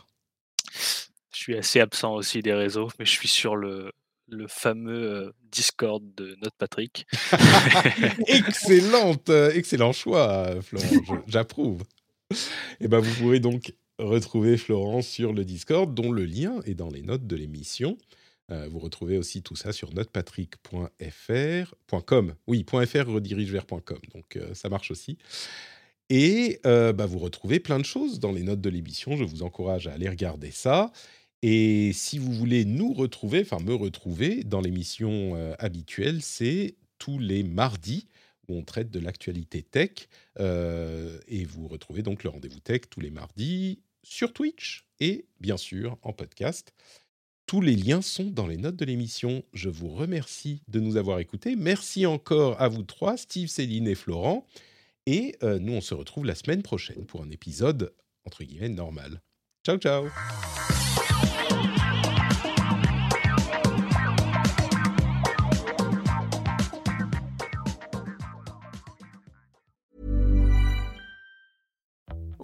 Je suis assez absent aussi des réseaux, mais je suis sur le, le fameux Discord de notre Patrick. *laughs* Excellente, excellent choix, Florent. J'approuve. Et eh ben, vous pourrez donc retrouver Florent sur le Discord, dont le lien est dans les notes de l'émission. vous retrouvez aussi tout ça sur notrepatrick.fr.com. Oui, .fr redirige vers .com, donc ça marche aussi. Et bah, vous retrouvez plein de choses dans les notes de l'émission. Je vous encourage à aller regarder ça. Et si vous voulez nous retrouver, enfin me retrouver dans l'émission euh, habituelle, c'est tous les mardis où on traite de l'actualité tech. Euh, et vous retrouvez donc le rendez-vous tech tous les mardis sur Twitch et bien sûr en podcast. Tous les liens sont dans les notes de l'émission. Je vous remercie de nous avoir écoutés. Merci encore à vous trois, Steve, Céline et Florent. Et euh, nous, on se retrouve la semaine prochaine pour un épisode, entre guillemets, normal. Ciao, ciao